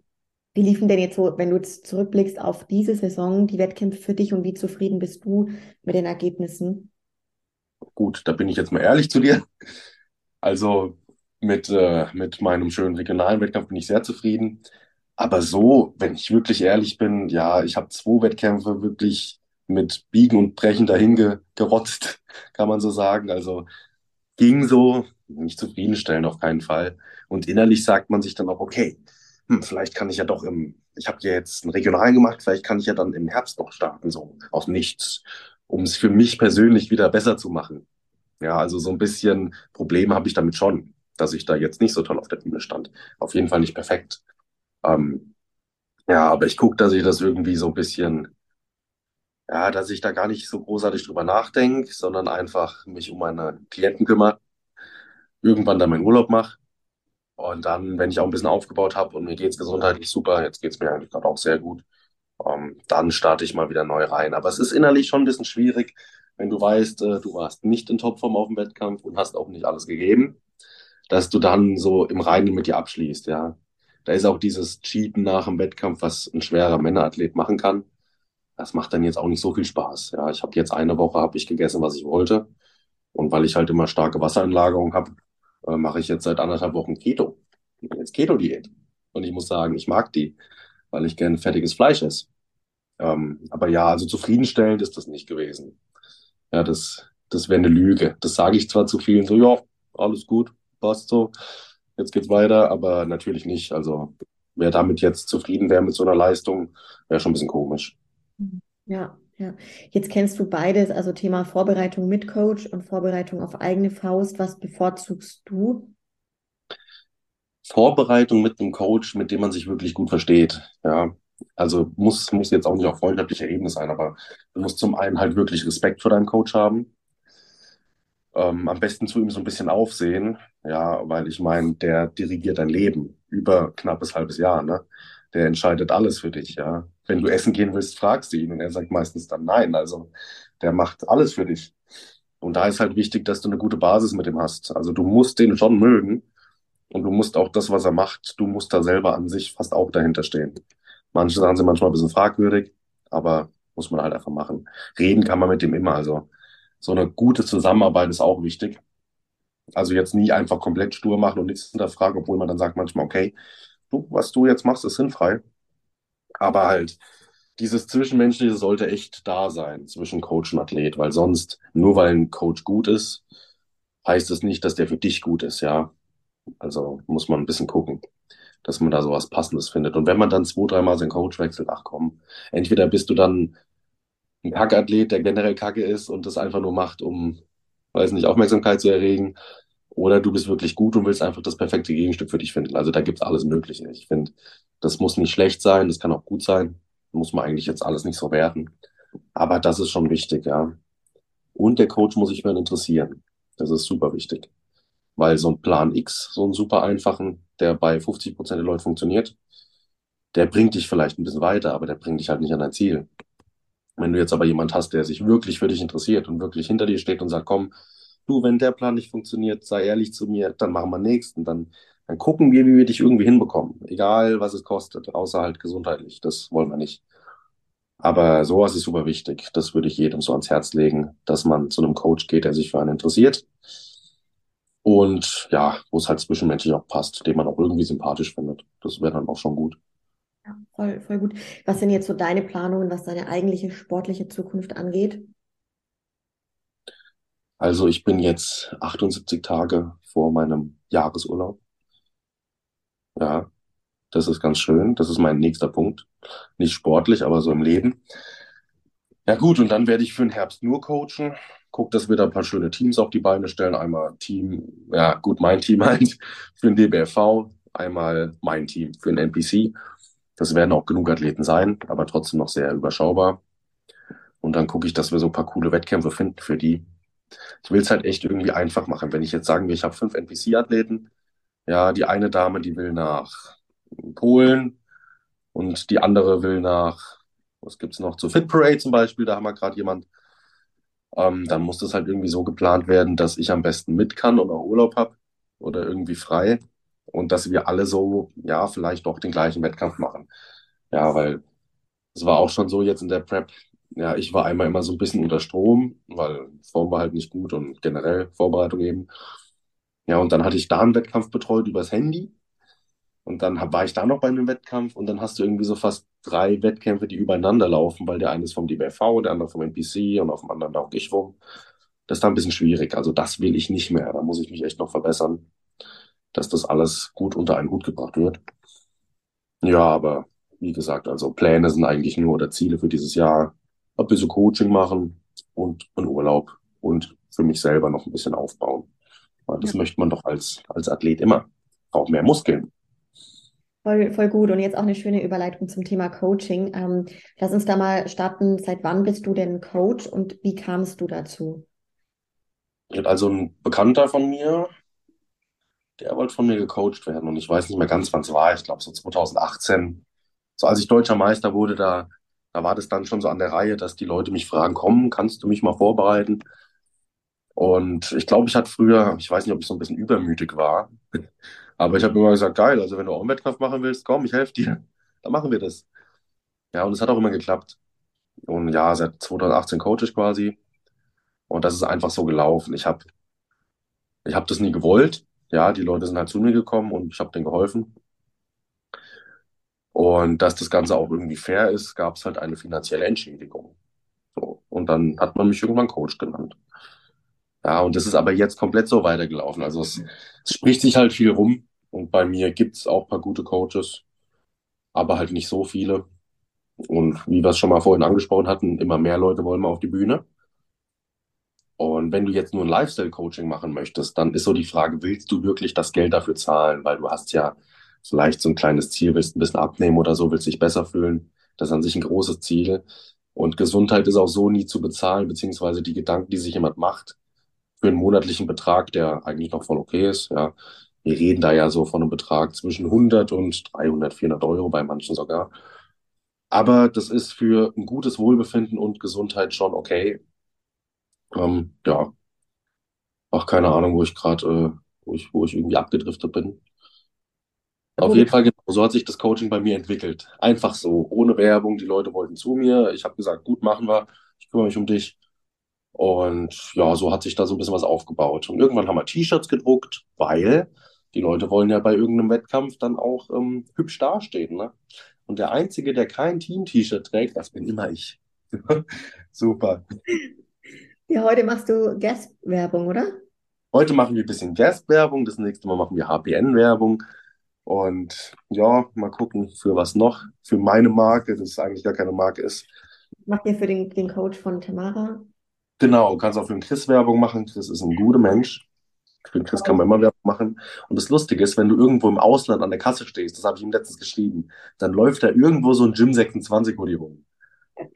Wie liefen denn jetzt so, wenn du jetzt zurückblickst auf diese Saison, die Wettkämpfe für dich und wie zufrieden bist du mit den Ergebnissen? Gut, da bin ich jetzt mal ehrlich zu dir. Also mit, äh, mit meinem schönen regionalen Wettkampf bin ich sehr zufrieden. Aber so, wenn ich wirklich ehrlich bin, ja, ich habe zwei Wettkämpfe wirklich mit Biegen und Brechen dahin ge gerotzt, kann man so sagen. Also ging so, nicht zufriedenstellend auf keinen Fall. Und innerlich sagt man sich dann auch, okay, hm, vielleicht kann ich ja doch im, ich habe ja jetzt einen Regionalen gemacht, vielleicht kann ich ja dann im Herbst noch starten, so aus nichts, um es für mich persönlich wieder besser zu machen. Ja, also so ein bisschen Probleme habe ich damit schon dass ich da jetzt nicht so toll auf der Bühne stand. Auf jeden Fall nicht perfekt. Ähm, ja, aber ich gucke, dass ich das irgendwie so ein bisschen, ja, dass ich da gar nicht so großartig drüber nachdenke, sondern einfach mich um meine Klienten kümmere, irgendwann dann meinen Urlaub mache und dann, wenn ich auch ein bisschen aufgebaut habe und mir geht's gesundheitlich super, jetzt geht's mir eigentlich gerade auch sehr gut, ähm, dann starte ich mal wieder neu rein. Aber es ist innerlich schon ein bisschen schwierig, wenn du weißt, äh, du warst nicht in Topform auf dem Wettkampf und hast auch nicht alles gegeben dass du dann so im Reinen mit dir abschließt, ja. Da ist auch dieses Cheaten nach dem Wettkampf, was ein schwerer Männerathlet machen kann. Das macht dann jetzt auch nicht so viel Spaß. Ja, ich habe jetzt eine Woche habe ich gegessen, was ich wollte. Und weil ich halt immer starke Wassereinlagerung habe, äh, mache ich jetzt seit anderthalb Wochen Keto. Jetzt Keto-Diät. Und ich muss sagen, ich mag die, weil ich gern fertiges Fleisch esse. Ähm, aber ja, also zufriedenstellend ist das nicht gewesen. Ja, das, das wäre eine Lüge. Das sage ich zwar zu vielen so, ja, alles gut, passt so, jetzt geht's weiter, aber natürlich nicht. Also wer damit jetzt zufrieden wäre mit so einer Leistung, wäre schon ein bisschen komisch. Ja, ja. Jetzt kennst du beides, also Thema Vorbereitung mit Coach und Vorbereitung auf eigene Faust. Was bevorzugst du? Vorbereitung mit einem Coach, mit dem man sich wirklich gut versteht. Ja, also muss, muss jetzt auch nicht auf freundschaftlicher Ebene sein, aber du musst zum einen halt wirklich Respekt vor deinem Coach haben ähm, am besten zu ihm so ein bisschen aufsehen, ja, weil ich meine, der dirigiert dein Leben über knappes halbes Jahr, ne? Der entscheidet alles für dich, ja. Wenn du essen gehen willst, fragst du ihn und er sagt meistens dann nein. Also der macht alles für dich. Und da ist halt wichtig, dass du eine gute Basis mit ihm hast. Also du musst den schon mögen und du musst auch das, was er macht, du musst da selber an sich fast auch dahinter stehen. Manche Sachen sind manchmal ein bisschen fragwürdig, aber muss man halt einfach machen. Reden kann man mit dem immer. Also so eine gute Zusammenarbeit ist auch wichtig. Also jetzt nie einfach komplett stur machen und nichts hinterfragen, obwohl man dann sagt manchmal, okay, du, was du jetzt machst, ist sinnfrei. Aber halt, dieses Zwischenmenschliche sollte echt da sein zwischen Coach und Athlet, weil sonst, nur weil ein Coach gut ist, heißt es nicht, dass der für dich gut ist, ja. Also muss man ein bisschen gucken, dass man da sowas Passendes findet. Und wenn man dann zwei, dreimal seinen Coach wechselt, ach komm, entweder bist du dann ein Kackathlet, der generell kacke ist und das einfach nur macht, um, weiß nicht, Aufmerksamkeit zu erregen, oder du bist wirklich gut und willst einfach das perfekte Gegenstück für dich finden. Also da gibt's alles Mögliche. Ich finde, das muss nicht schlecht sein, das kann auch gut sein. Muss man eigentlich jetzt alles nicht so werten. Aber das ist schon wichtig, ja. Und der Coach muss sich mehr interessieren. Das ist super wichtig. Weil so ein Plan X, so einen super einfachen, der bei 50 Prozent der Leute funktioniert, der bringt dich vielleicht ein bisschen weiter, aber der bringt dich halt nicht an dein Ziel. Wenn du jetzt aber jemand hast, der sich wirklich für dich interessiert und wirklich hinter dir steht und sagt, komm, du, wenn der Plan nicht funktioniert, sei ehrlich zu mir, dann machen wir nächsten, dann, dann gucken wir, wie wir dich irgendwie hinbekommen. Egal, was es kostet, außer halt gesundheitlich. Das wollen wir nicht. Aber sowas ist super wichtig. Das würde ich jedem so ans Herz legen, dass man zu einem Coach geht, der sich für einen interessiert. Und ja, wo es halt zwischenmenschlich auch passt, den man auch irgendwie sympathisch findet. Das wäre dann auch schon gut. Ja, voll, voll gut. Was sind jetzt so deine Planungen, was deine eigentliche sportliche Zukunft angeht? Also ich bin jetzt 78 Tage vor meinem Jahresurlaub. Ja, das ist ganz schön. Das ist mein nächster Punkt. Nicht sportlich, aber so im Leben. Ja gut, und dann werde ich für den Herbst nur coachen. Guck, dass wir da ein paar schöne Teams auf die Beine stellen. Einmal Team, ja gut, mein Team halt für den DBFV, einmal mein Team für den NPC. Das werden auch genug Athleten sein, aber trotzdem noch sehr überschaubar. Und dann gucke ich, dass wir so ein paar coole Wettkämpfe finden für die. Ich will es halt echt irgendwie einfach machen. Wenn ich jetzt sagen will, ich habe fünf NPC-Athleten, ja, die eine Dame, die will nach Polen und die andere will nach, was gibt's noch, zur Fit Parade zum Beispiel, da haben wir gerade jemand. Ähm, dann muss das halt irgendwie so geplant werden, dass ich am besten mit kann auch Urlaub habe oder irgendwie frei und dass wir alle so, ja, vielleicht doch den gleichen Wettkampf machen. Ja, weil es war auch schon so jetzt in der Prep, ja, ich war einmal immer so ein bisschen unter Strom, weil Form war halt nicht gut und generell Vorbereitung eben. Ja, und dann hatte ich da einen Wettkampf betreut übers Handy. Und dann war ich da noch bei einem Wettkampf und dann hast du irgendwie so fast drei Wettkämpfe, die übereinander laufen, weil der eine ist vom DBV, der andere vom NPC und auf dem anderen auch ich rum. Das ist da ein bisschen schwierig. Also das will ich nicht mehr. Da muss ich mich echt noch verbessern, dass das alles gut unter einen Hut gebracht wird. Ja, aber wie gesagt, also Pläne sind eigentlich nur oder Ziele für dieses Jahr ein bisschen Coaching machen und einen Urlaub und für mich selber noch ein bisschen aufbauen. Weil das ja. möchte man doch als, als Athlet immer. Auch mehr Muskeln. Voll, voll gut. Und jetzt auch eine schöne Überleitung zum Thema Coaching. Ähm, lass uns da mal starten. Seit wann bist du denn Coach und wie kamst du dazu? Also ein Bekannter von mir, der wollte von mir gecoacht werden und ich weiß nicht mehr ganz, wann es war. Ich glaube so 2018. So als ich deutscher Meister wurde, da da war das dann schon so an der Reihe, dass die Leute mich fragen, komm, kannst du mich mal vorbereiten? Und ich glaube, ich hatte früher, ich weiß nicht, ob ich so ein bisschen übermütig war, aber ich habe immer gesagt, geil, also wenn du auch einen Wettkampf machen willst, komm, ich helfe dir, dann machen wir das. Ja, und es hat auch immer geklappt. Und ja, seit 2018 coach ich quasi. Und das ist einfach so gelaufen. Ich habe ich hab das nie gewollt. Ja, die Leute sind halt zu mir gekommen und ich habe denen geholfen. Und dass das Ganze auch irgendwie fair ist, gab es halt eine finanzielle Entschädigung. So. Und dann hat man mich irgendwann Coach genannt. Ja, und das ist aber jetzt komplett so weitergelaufen. Also es, es spricht sich halt viel rum. Und bei mir gibt es auch paar gute Coaches, aber halt nicht so viele. Und wie wir es schon mal vorhin angesprochen hatten, immer mehr Leute wollen mal auf die Bühne. Und wenn du jetzt nur ein Lifestyle-Coaching machen möchtest, dann ist so die Frage, willst du wirklich das Geld dafür zahlen? Weil du hast ja vielleicht so ein kleines Ziel, willst ein bisschen abnehmen oder so, willst dich besser fühlen. Das ist an sich ein großes Ziel. Und Gesundheit ist auch so nie zu bezahlen, beziehungsweise die Gedanken, die sich jemand macht, für einen monatlichen Betrag, der eigentlich noch voll okay ist, ja, wir reden da ja so von einem Betrag zwischen 100 und 300, 400 Euro, bei manchen sogar. Aber das ist für ein gutes Wohlbefinden und Gesundheit schon okay. Ähm, ja, ach, keine Ahnung, wo ich gerade, äh, wo ich, wo ich irgendwie abgedriftet bin. Auf jeden Fall, genau, so hat sich das Coaching bei mir entwickelt. Einfach so, ohne Werbung. Die Leute wollten zu mir. Ich habe gesagt, gut, machen wir. Ich kümmere mich um dich. Und ja, so hat sich da so ein bisschen was aufgebaut. Und irgendwann haben wir T-Shirts gedruckt, weil die Leute wollen ja bei irgendeinem Wettkampf dann auch ähm, hübsch dastehen. Ne? Und der Einzige, der kein Team-T-Shirt trägt, das bin immer ich. Super. Ja, heute machst du Gasp-Werbung, oder? Heute machen wir ein bisschen Gasp-Werbung, das nächste Mal machen wir HPN-Werbung. Und ja, mal gucken, für was noch. Für meine Marke, das ist eigentlich gar keine Marke ist. Macht ihr für den, den Coach von Tamara? Genau, kannst auch für den Chris Werbung machen. Chris ist ein guter Mensch. Für den Chris kann man immer Werbung machen. Und das Lustige ist, wenn du irgendwo im Ausland an der Kasse stehst, das habe ich ihm letztens geschrieben, dann läuft da irgendwo so ein Gym 26 Hoodie rum.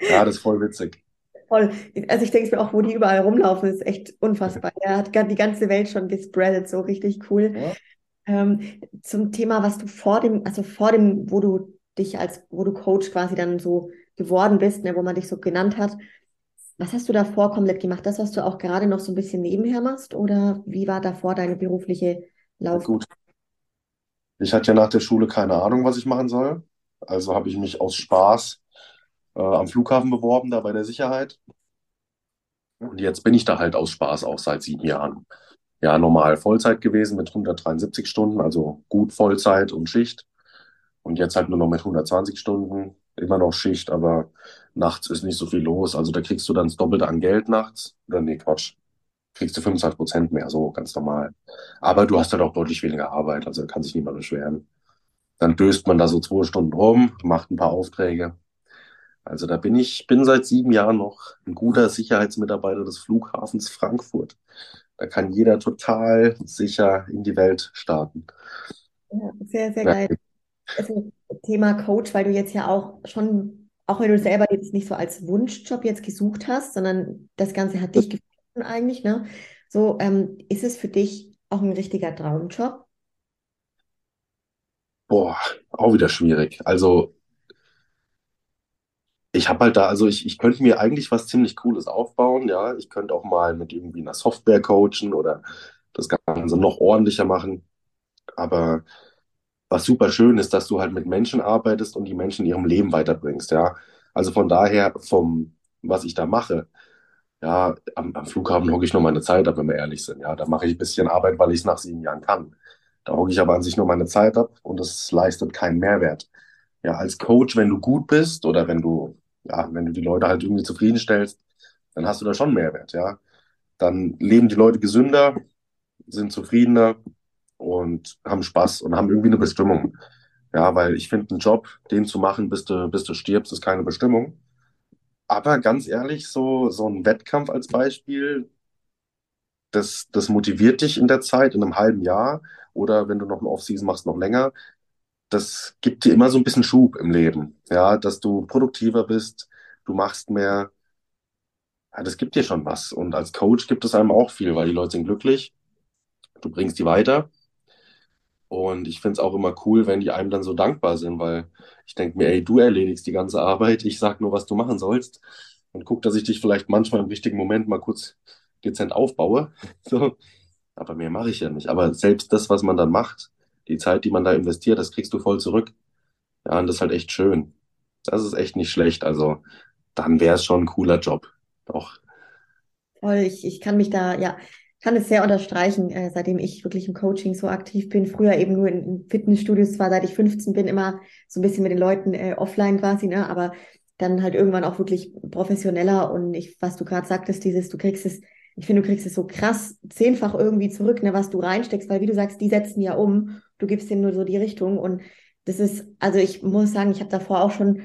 Ja, das ist voll witzig. Voll. Also ich denke es mir auch, wo die überall rumlaufen, ist echt unfassbar. Er hat die ganze Welt schon gespreadet, so richtig cool. Ja. Ähm, zum Thema, was du vor dem, also vor dem, wo du dich als, wo du Coach quasi dann so geworden bist, ne, wo man dich so genannt hat, was hast du davor komplett gemacht? Das, was du auch gerade noch so ein bisschen nebenher machst? Oder wie war davor deine berufliche Laufbahn? Gut. Ich hatte ja nach der Schule keine Ahnung, was ich machen soll. Also habe ich mich aus Spaß äh, am Flughafen beworben, da bei der Sicherheit. Und jetzt bin ich da halt aus Spaß auch seit sieben Jahren ja normal Vollzeit gewesen mit 173 Stunden, also gut Vollzeit und Schicht. Und jetzt halt nur noch mit 120 Stunden, immer noch Schicht, aber nachts ist nicht so viel los. Also da kriegst du dann das Doppelte an Geld nachts. Oder nee, Quatsch. Kriegst du 25 Prozent mehr, so ganz normal. Aber du hast halt auch deutlich weniger Arbeit, also kann sich niemand beschweren. Dann döst man da so zwei Stunden rum, macht ein paar Aufträge. Also da bin ich, bin seit sieben Jahren noch ein guter Sicherheitsmitarbeiter des Flughafens Frankfurt. Da kann jeder total sicher in die Welt starten. Ja, sehr, sehr geil. Also Thema Coach, weil du jetzt ja auch schon, auch wenn du selber jetzt nicht so als Wunschjob jetzt gesucht hast, sondern das Ganze hat dich gefunden eigentlich, ne? So, ähm, ist es für dich auch ein richtiger Traumjob? Boah, auch wieder schwierig. Also ich habe halt da, also ich, ich könnte mir eigentlich was ziemlich Cooles aufbauen, ja. Ich könnte auch mal mit irgendwie einer Software coachen oder das Ganze noch ordentlicher machen. Aber was super schön ist, dass du halt mit Menschen arbeitest und die Menschen in ihrem Leben weiterbringst, ja. Also von daher, vom, was ich da mache, ja, am, am Flughafen hocke ich nur meine Zeit ab, wenn wir ehrlich sind, ja. Da mache ich ein bisschen Arbeit, weil ich es nach sieben Jahren kann. Da hocke ich aber an sich nur meine Zeit ab und es leistet keinen Mehrwert. Ja, als Coach, wenn du gut bist oder wenn du ja, wenn du die Leute halt irgendwie zufriedenstellst, dann hast du da schon Mehrwert, ja. Dann leben die Leute gesünder, sind zufriedener und haben Spaß und haben irgendwie eine Bestimmung. Ja, weil ich finde, einen Job, den zu machen, bis du, bis du stirbst, ist keine Bestimmung. Aber ganz ehrlich, so, so ein Wettkampf als Beispiel, das, das motiviert dich in der Zeit, in einem halben Jahr oder wenn du noch eine Off-Season machst, noch länger das gibt dir immer so ein bisschen Schub im Leben, ja, dass du produktiver bist, du machst mehr. Ja, das gibt dir schon was. Und als Coach gibt es einem auch viel, weil die Leute sind glücklich, du bringst die weiter. Und ich finde es auch immer cool, wenn die einem dann so dankbar sind, weil ich denke mir, ey, du erledigst die ganze Arbeit, ich sag nur, was du machen sollst. Und guck, dass ich dich vielleicht manchmal im richtigen Moment mal kurz dezent aufbaue. So. Aber mehr mache ich ja nicht. Aber selbst das, was man dann macht, die Zeit, die man da investiert, das kriegst du voll zurück. Ja, und das ist halt echt schön. Das ist echt nicht schlecht. Also dann wäre es schon ein cooler Job. Doch. Voll, ich, ich kann mich da, ja, kann es sehr unterstreichen, äh, seitdem ich wirklich im Coaching so aktiv bin. Früher eben nur in, in Fitnessstudios, zwar seit ich 15 bin, immer so ein bisschen mit den Leuten äh, offline quasi, ne? aber dann halt irgendwann auch wirklich professioneller. Und ich, was du gerade sagtest, dieses, du kriegst es ich finde, du kriegst es so krass zehnfach irgendwie zurück, ne, was du reinsteckst, weil wie du sagst, die setzen ja um, du gibst denen nur so die Richtung und das ist, also ich muss sagen, ich habe davor auch schon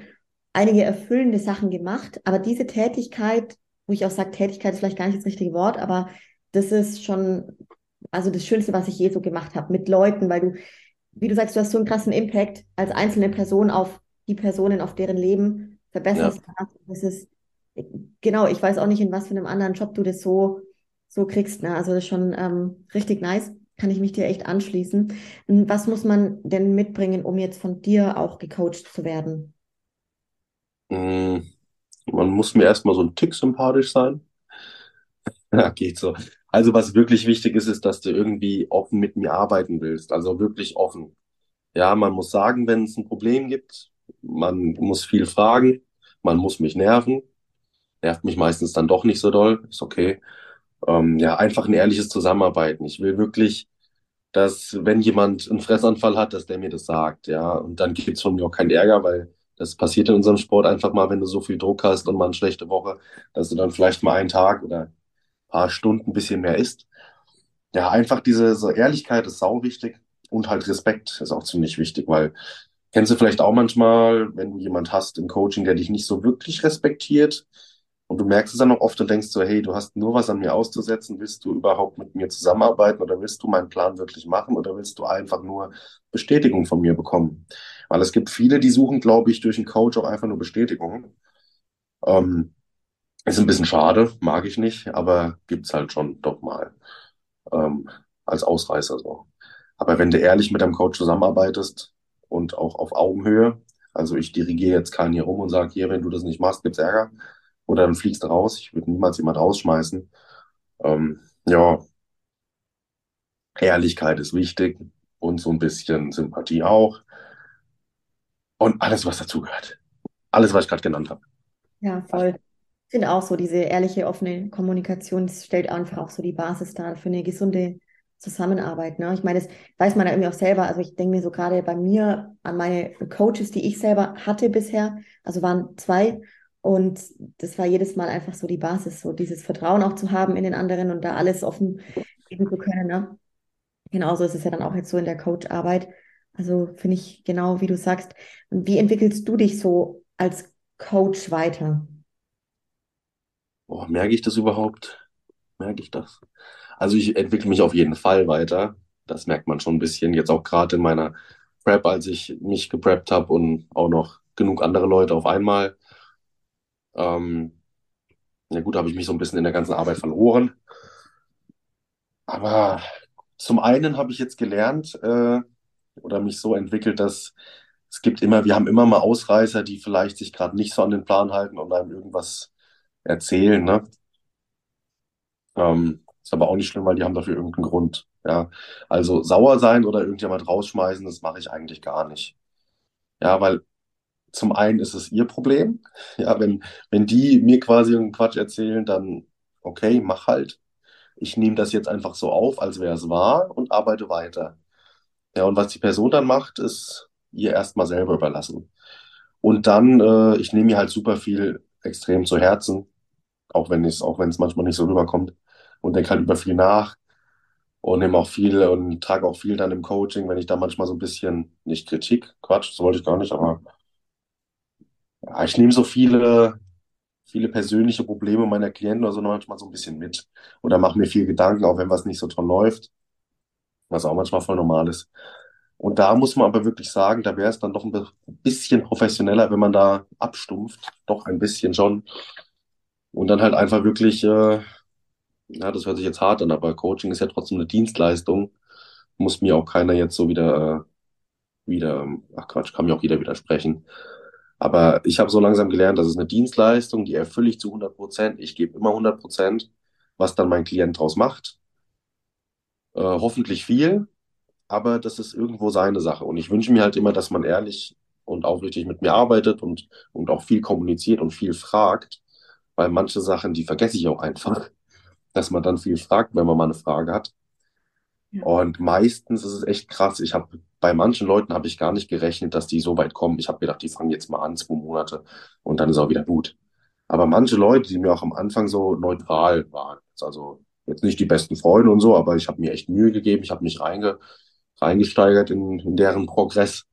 einige erfüllende Sachen gemacht, aber diese Tätigkeit, wo ich auch sage, Tätigkeit ist vielleicht gar nicht das richtige Wort, aber das ist schon, also das Schönste, was ich je so gemacht habe mit Leuten, weil du, wie du sagst, du hast so einen krassen Impact als einzelne Person auf die Personen, auf deren Leben verbesserst. Ja. Das ist, genau, ich weiß auch nicht, in was für einem anderen Job du das so, so kriegst. Ne? Also das ist schon ähm, richtig nice. Kann ich mich dir echt anschließen. Was muss man denn mitbringen, um jetzt von dir auch gecoacht zu werden? Mm, Man muss mir erstmal so ein Tick sympathisch sein. Ja, geht so. Also was wirklich wichtig ist, ist, dass du irgendwie offen mit mir arbeiten willst. Also wirklich offen. Ja, man muss sagen, wenn es ein Problem gibt. Man muss viel fragen. Man muss mich nerven. Nervt mich meistens dann doch nicht so doll. Ist okay. Ähm, ja, einfach ein ehrliches Zusammenarbeiten. Ich will wirklich, dass wenn jemand einen Fressanfall hat, dass der mir das sagt. Ja, und dann gibt's von mir auch keinen Ärger, weil das passiert in unserem Sport einfach mal, wenn du so viel Druck hast und mal eine schlechte Woche, dass du dann vielleicht mal einen Tag oder ein paar Stunden ein bisschen mehr isst. Ja, einfach diese so Ehrlichkeit ist sau wichtig und halt Respekt ist auch ziemlich wichtig, weil kennst du vielleicht auch manchmal, wenn du jemand hast im Coaching, der dich nicht so wirklich respektiert und du merkst es dann auch oft und denkst so, hey, du hast nur was an mir auszusetzen, willst du überhaupt mit mir zusammenarbeiten oder willst du meinen Plan wirklich machen oder willst du einfach nur Bestätigung von mir bekommen? Weil es gibt viele, die suchen, glaube ich, durch einen Coach auch einfach nur Bestätigung. Ähm, ist ein bisschen schade, mag ich nicht, aber gibt's halt schon doch mal ähm, als Ausreißer so. Aber wenn du ehrlich mit deinem Coach zusammenarbeitest und auch auf Augenhöhe, also ich dirigiere jetzt keinen hier rum und sage, hier, wenn du das nicht machst, gibt's Ärger oder dann fliegst du raus. Ich würde niemals jemand rausschmeißen. Ähm, ja, Ehrlichkeit ist wichtig und so ein bisschen Sympathie auch und alles, was dazugehört. Alles, was ich gerade genannt habe. Ja, voll. Ich finde auch so, diese ehrliche, offene Kommunikation, das stellt einfach auch so die Basis dar für eine gesunde Zusammenarbeit. Ne? Ich meine, das weiß man ja irgendwie auch selber. Also ich denke mir so gerade bei mir an meine Coaches, die ich selber hatte bisher, also waren zwei. Und das war jedes Mal einfach so die Basis, so dieses Vertrauen auch zu haben in den anderen und da alles offen geben zu können. Ne? Genauso ist es ja dann auch jetzt so in der Coacharbeit. Also finde ich genau, wie du sagst. Und wie entwickelst du dich so als Coach weiter? Boah, merke ich das überhaupt? Merke ich das? Also ich entwickle mich auf jeden Fall weiter. Das merkt man schon ein bisschen. Jetzt auch gerade in meiner Prep, als ich mich gepreppt habe und auch noch genug andere Leute auf einmal. Ähm, ja gut, habe ich mich so ein bisschen in der ganzen Arbeit verloren. Aber zum einen habe ich jetzt gelernt äh, oder mich so entwickelt, dass es gibt immer, wir haben immer mal Ausreißer, die vielleicht sich gerade nicht so an den Plan halten und einem irgendwas erzählen, ne? Ähm, ist aber auch nicht schlimm, weil die haben dafür irgendeinen Grund. Ja, also sauer sein oder irgendjemand rausschmeißen, das mache ich eigentlich gar nicht. Ja, weil zum einen ist es ihr Problem. Ja, wenn, wenn die mir quasi irgendeinen Quatsch erzählen, dann okay, mach halt. Ich nehme das jetzt einfach so auf, als wäre es wahr und arbeite weiter. Ja, und was die Person dann macht, ist ihr erstmal selber überlassen. Und dann, äh, ich nehme mir halt super viel extrem zu Herzen, auch wenn es, auch wenn es manchmal nicht so rüberkommt und denke halt über viel nach und nehme auch viel und trage auch viel dann im Coaching, wenn ich da manchmal so ein bisschen, nicht Kritik, Quatsch, das wollte ich gar nicht, aber ja, ich nehme so viele, viele persönliche Probleme meiner Klienten oder so manchmal so ein bisschen mit oder mache mir viel Gedanken, auch wenn was nicht so toll läuft, was auch manchmal voll normal ist. Und da muss man aber wirklich sagen, da wäre es dann doch ein bi- bisschen professioneller, wenn man da abstumpft, doch ein bisschen schon. Und dann halt einfach wirklich, äh, ja, das hört sich jetzt hart an, aber Coaching ist ja trotzdem eine Dienstleistung. Muss mir auch keiner jetzt so wieder, äh, wieder, ähm, ach Quatsch, kann mir auch jeder widersprechen. Aber ich habe so langsam gelernt, das ist eine Dienstleistung, die erfülle ich zu 100 Prozent. Ich gebe immer 100 Prozent, was dann mein Klient draus macht. Äh, hoffentlich viel, aber das ist irgendwo seine Sache. Und ich wünsche mir halt immer, dass man ehrlich und aufrichtig mit mir arbeitet und, und auch viel kommuniziert und viel fragt, weil manche Sachen, die vergesse ich auch einfach, dass man dann viel fragt, wenn man mal eine Frage hat. Ja. Und meistens ist es echt krass. Ich habe bei manchen Leuten habe ich gar nicht gerechnet, dass die so weit kommen. Ich habe gedacht, die fangen jetzt mal an, zwei Monate und dann ist auch wieder gut. Aber manche Leute, die mir auch am Anfang so neutral waren, also jetzt nicht die besten Freunde und so, aber ich habe mir echt Mühe gegeben, ich habe mich reinge, reingesteigert in, in deren Progress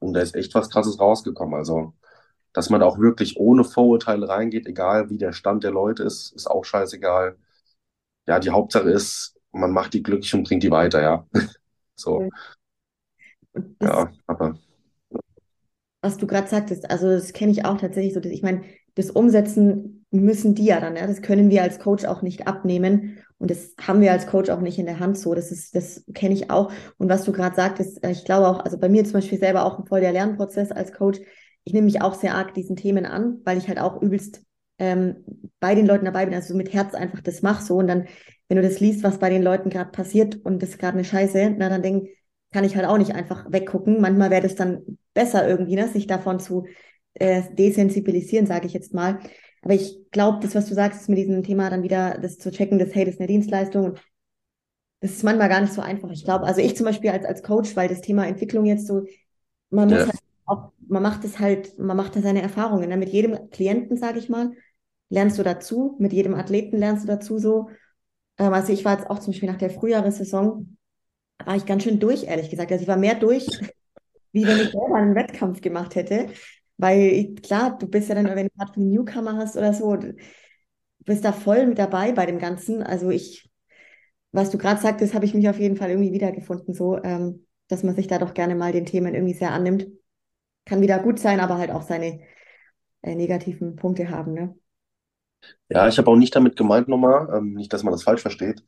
und da ist echt was Krasses rausgekommen. Also, dass man auch wirklich ohne Vorurteile reingeht, egal wie der Stand der Leute ist, ist auch scheißegal. Ja, die Hauptsache ist, man macht die glücklich und bringt die weiter, ja. So, Und das ja, aber was du gerade sagtest, also das kenne ich auch tatsächlich so, dass ich meine, das Umsetzen müssen die ja dann, ja, das können wir als Coach auch nicht abnehmen. Und das haben wir als Coach auch nicht in der Hand so. Das ist, das kenne ich auch. Und was du gerade sagtest, äh, ich glaube auch, also bei mir zum Beispiel selber auch ein voll der Lernprozess als Coach. Ich nehme mich auch sehr arg diesen Themen an, weil ich halt auch übelst ähm, bei den Leuten dabei bin, also mit Herz einfach das mach so. Und dann, wenn du das liest, was bei den Leuten gerade passiert und das ist gerade eine Scheiße, na dann denk, kann ich halt auch nicht einfach weggucken. Manchmal wäre das dann besser irgendwie, ne, sich davon zu äh, desensibilisieren, sage ich jetzt mal. Aber ich glaube, das, was du sagst, ist mit diesem Thema dann wieder das zu checken, das, hey, das ist eine Leistungsleistung. Und das ist manchmal gar nicht so einfach. Ich glaube, also ich zum Beispiel als, als Coach, weil das Thema Entwicklung jetzt so, man muss ja. halt auch, man macht es halt, man macht da seine Erfahrungen. Ne? Mit jedem Klienten, sage ich mal, lernst du dazu, mit jedem Athleten lernst du dazu so. Ähm, also ich war jetzt auch zum Beispiel nach der Frühjahressaison, war ich ganz schön durch, ehrlich gesagt. Also ich war mehr durch, wie wenn ich selber einen Wettkampf gemacht hätte. Weil klar, du bist ja dann, wenn du gerade einen Newcomer hast oder so, du bist da voll mit dabei bei dem Ganzen. Also ich, was du gerade sagtest, habe ich mich auf jeden Fall irgendwie wiedergefunden, so, ähm, dass man sich da doch gerne mal den Themen irgendwie sehr annimmt. Kann wieder gut sein, aber halt auch seine äh, negativen Punkte haben, ne? Ja, ich habe auch nicht damit gemeint nochmal, ähm, nicht, dass man das falsch versteht.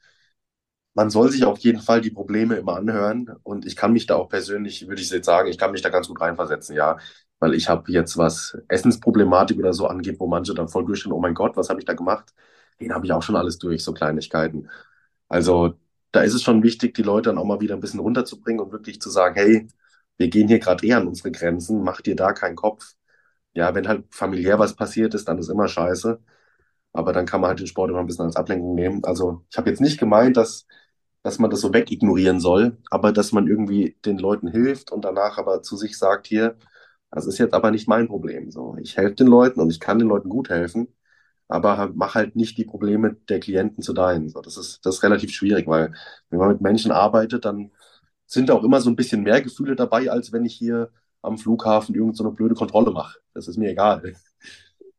Man soll sich auf jeden Fall die Probleme immer anhören und ich kann mich da auch persönlich, würde ich jetzt sagen, ich kann mich da ganz gut reinversetzen, ja. Weil ich habe jetzt, was Essensproblematik oder so angeht, wo manche dann voll durchstehen, oh mein Gott, was habe ich da gemacht? Den habe ich auch schon alles durch, so Kleinigkeiten. Also da ist es schon wichtig, die Leute dann auch mal wieder ein bisschen runterzubringen und wirklich zu sagen, hey, wir gehen hier gerade eher an unsere Grenzen, mach dir da keinen Kopf. Ja, wenn halt familiär was passiert ist, dann ist immer scheiße. Aber dann kann man halt den Sport immer ein bisschen als Ablenkung nehmen. Also ich habe jetzt nicht gemeint, dass, dass man das so wegignorieren soll, aber dass man irgendwie den Leuten hilft und danach aber zu sich sagt, hier, das ist jetzt aber nicht mein Problem. So, ich helfe den Leuten und ich kann den Leuten gut helfen, aber mach halt nicht die Probleme der Klienten zu deinen. So, das ist, das ist relativ schwierig, weil wenn man mit Menschen arbeitet, dann sind auch immer so ein bisschen mehr Gefühle dabei, als wenn ich hier am Flughafen irgendeine so blöde Kontrolle mache. Das ist mir egal.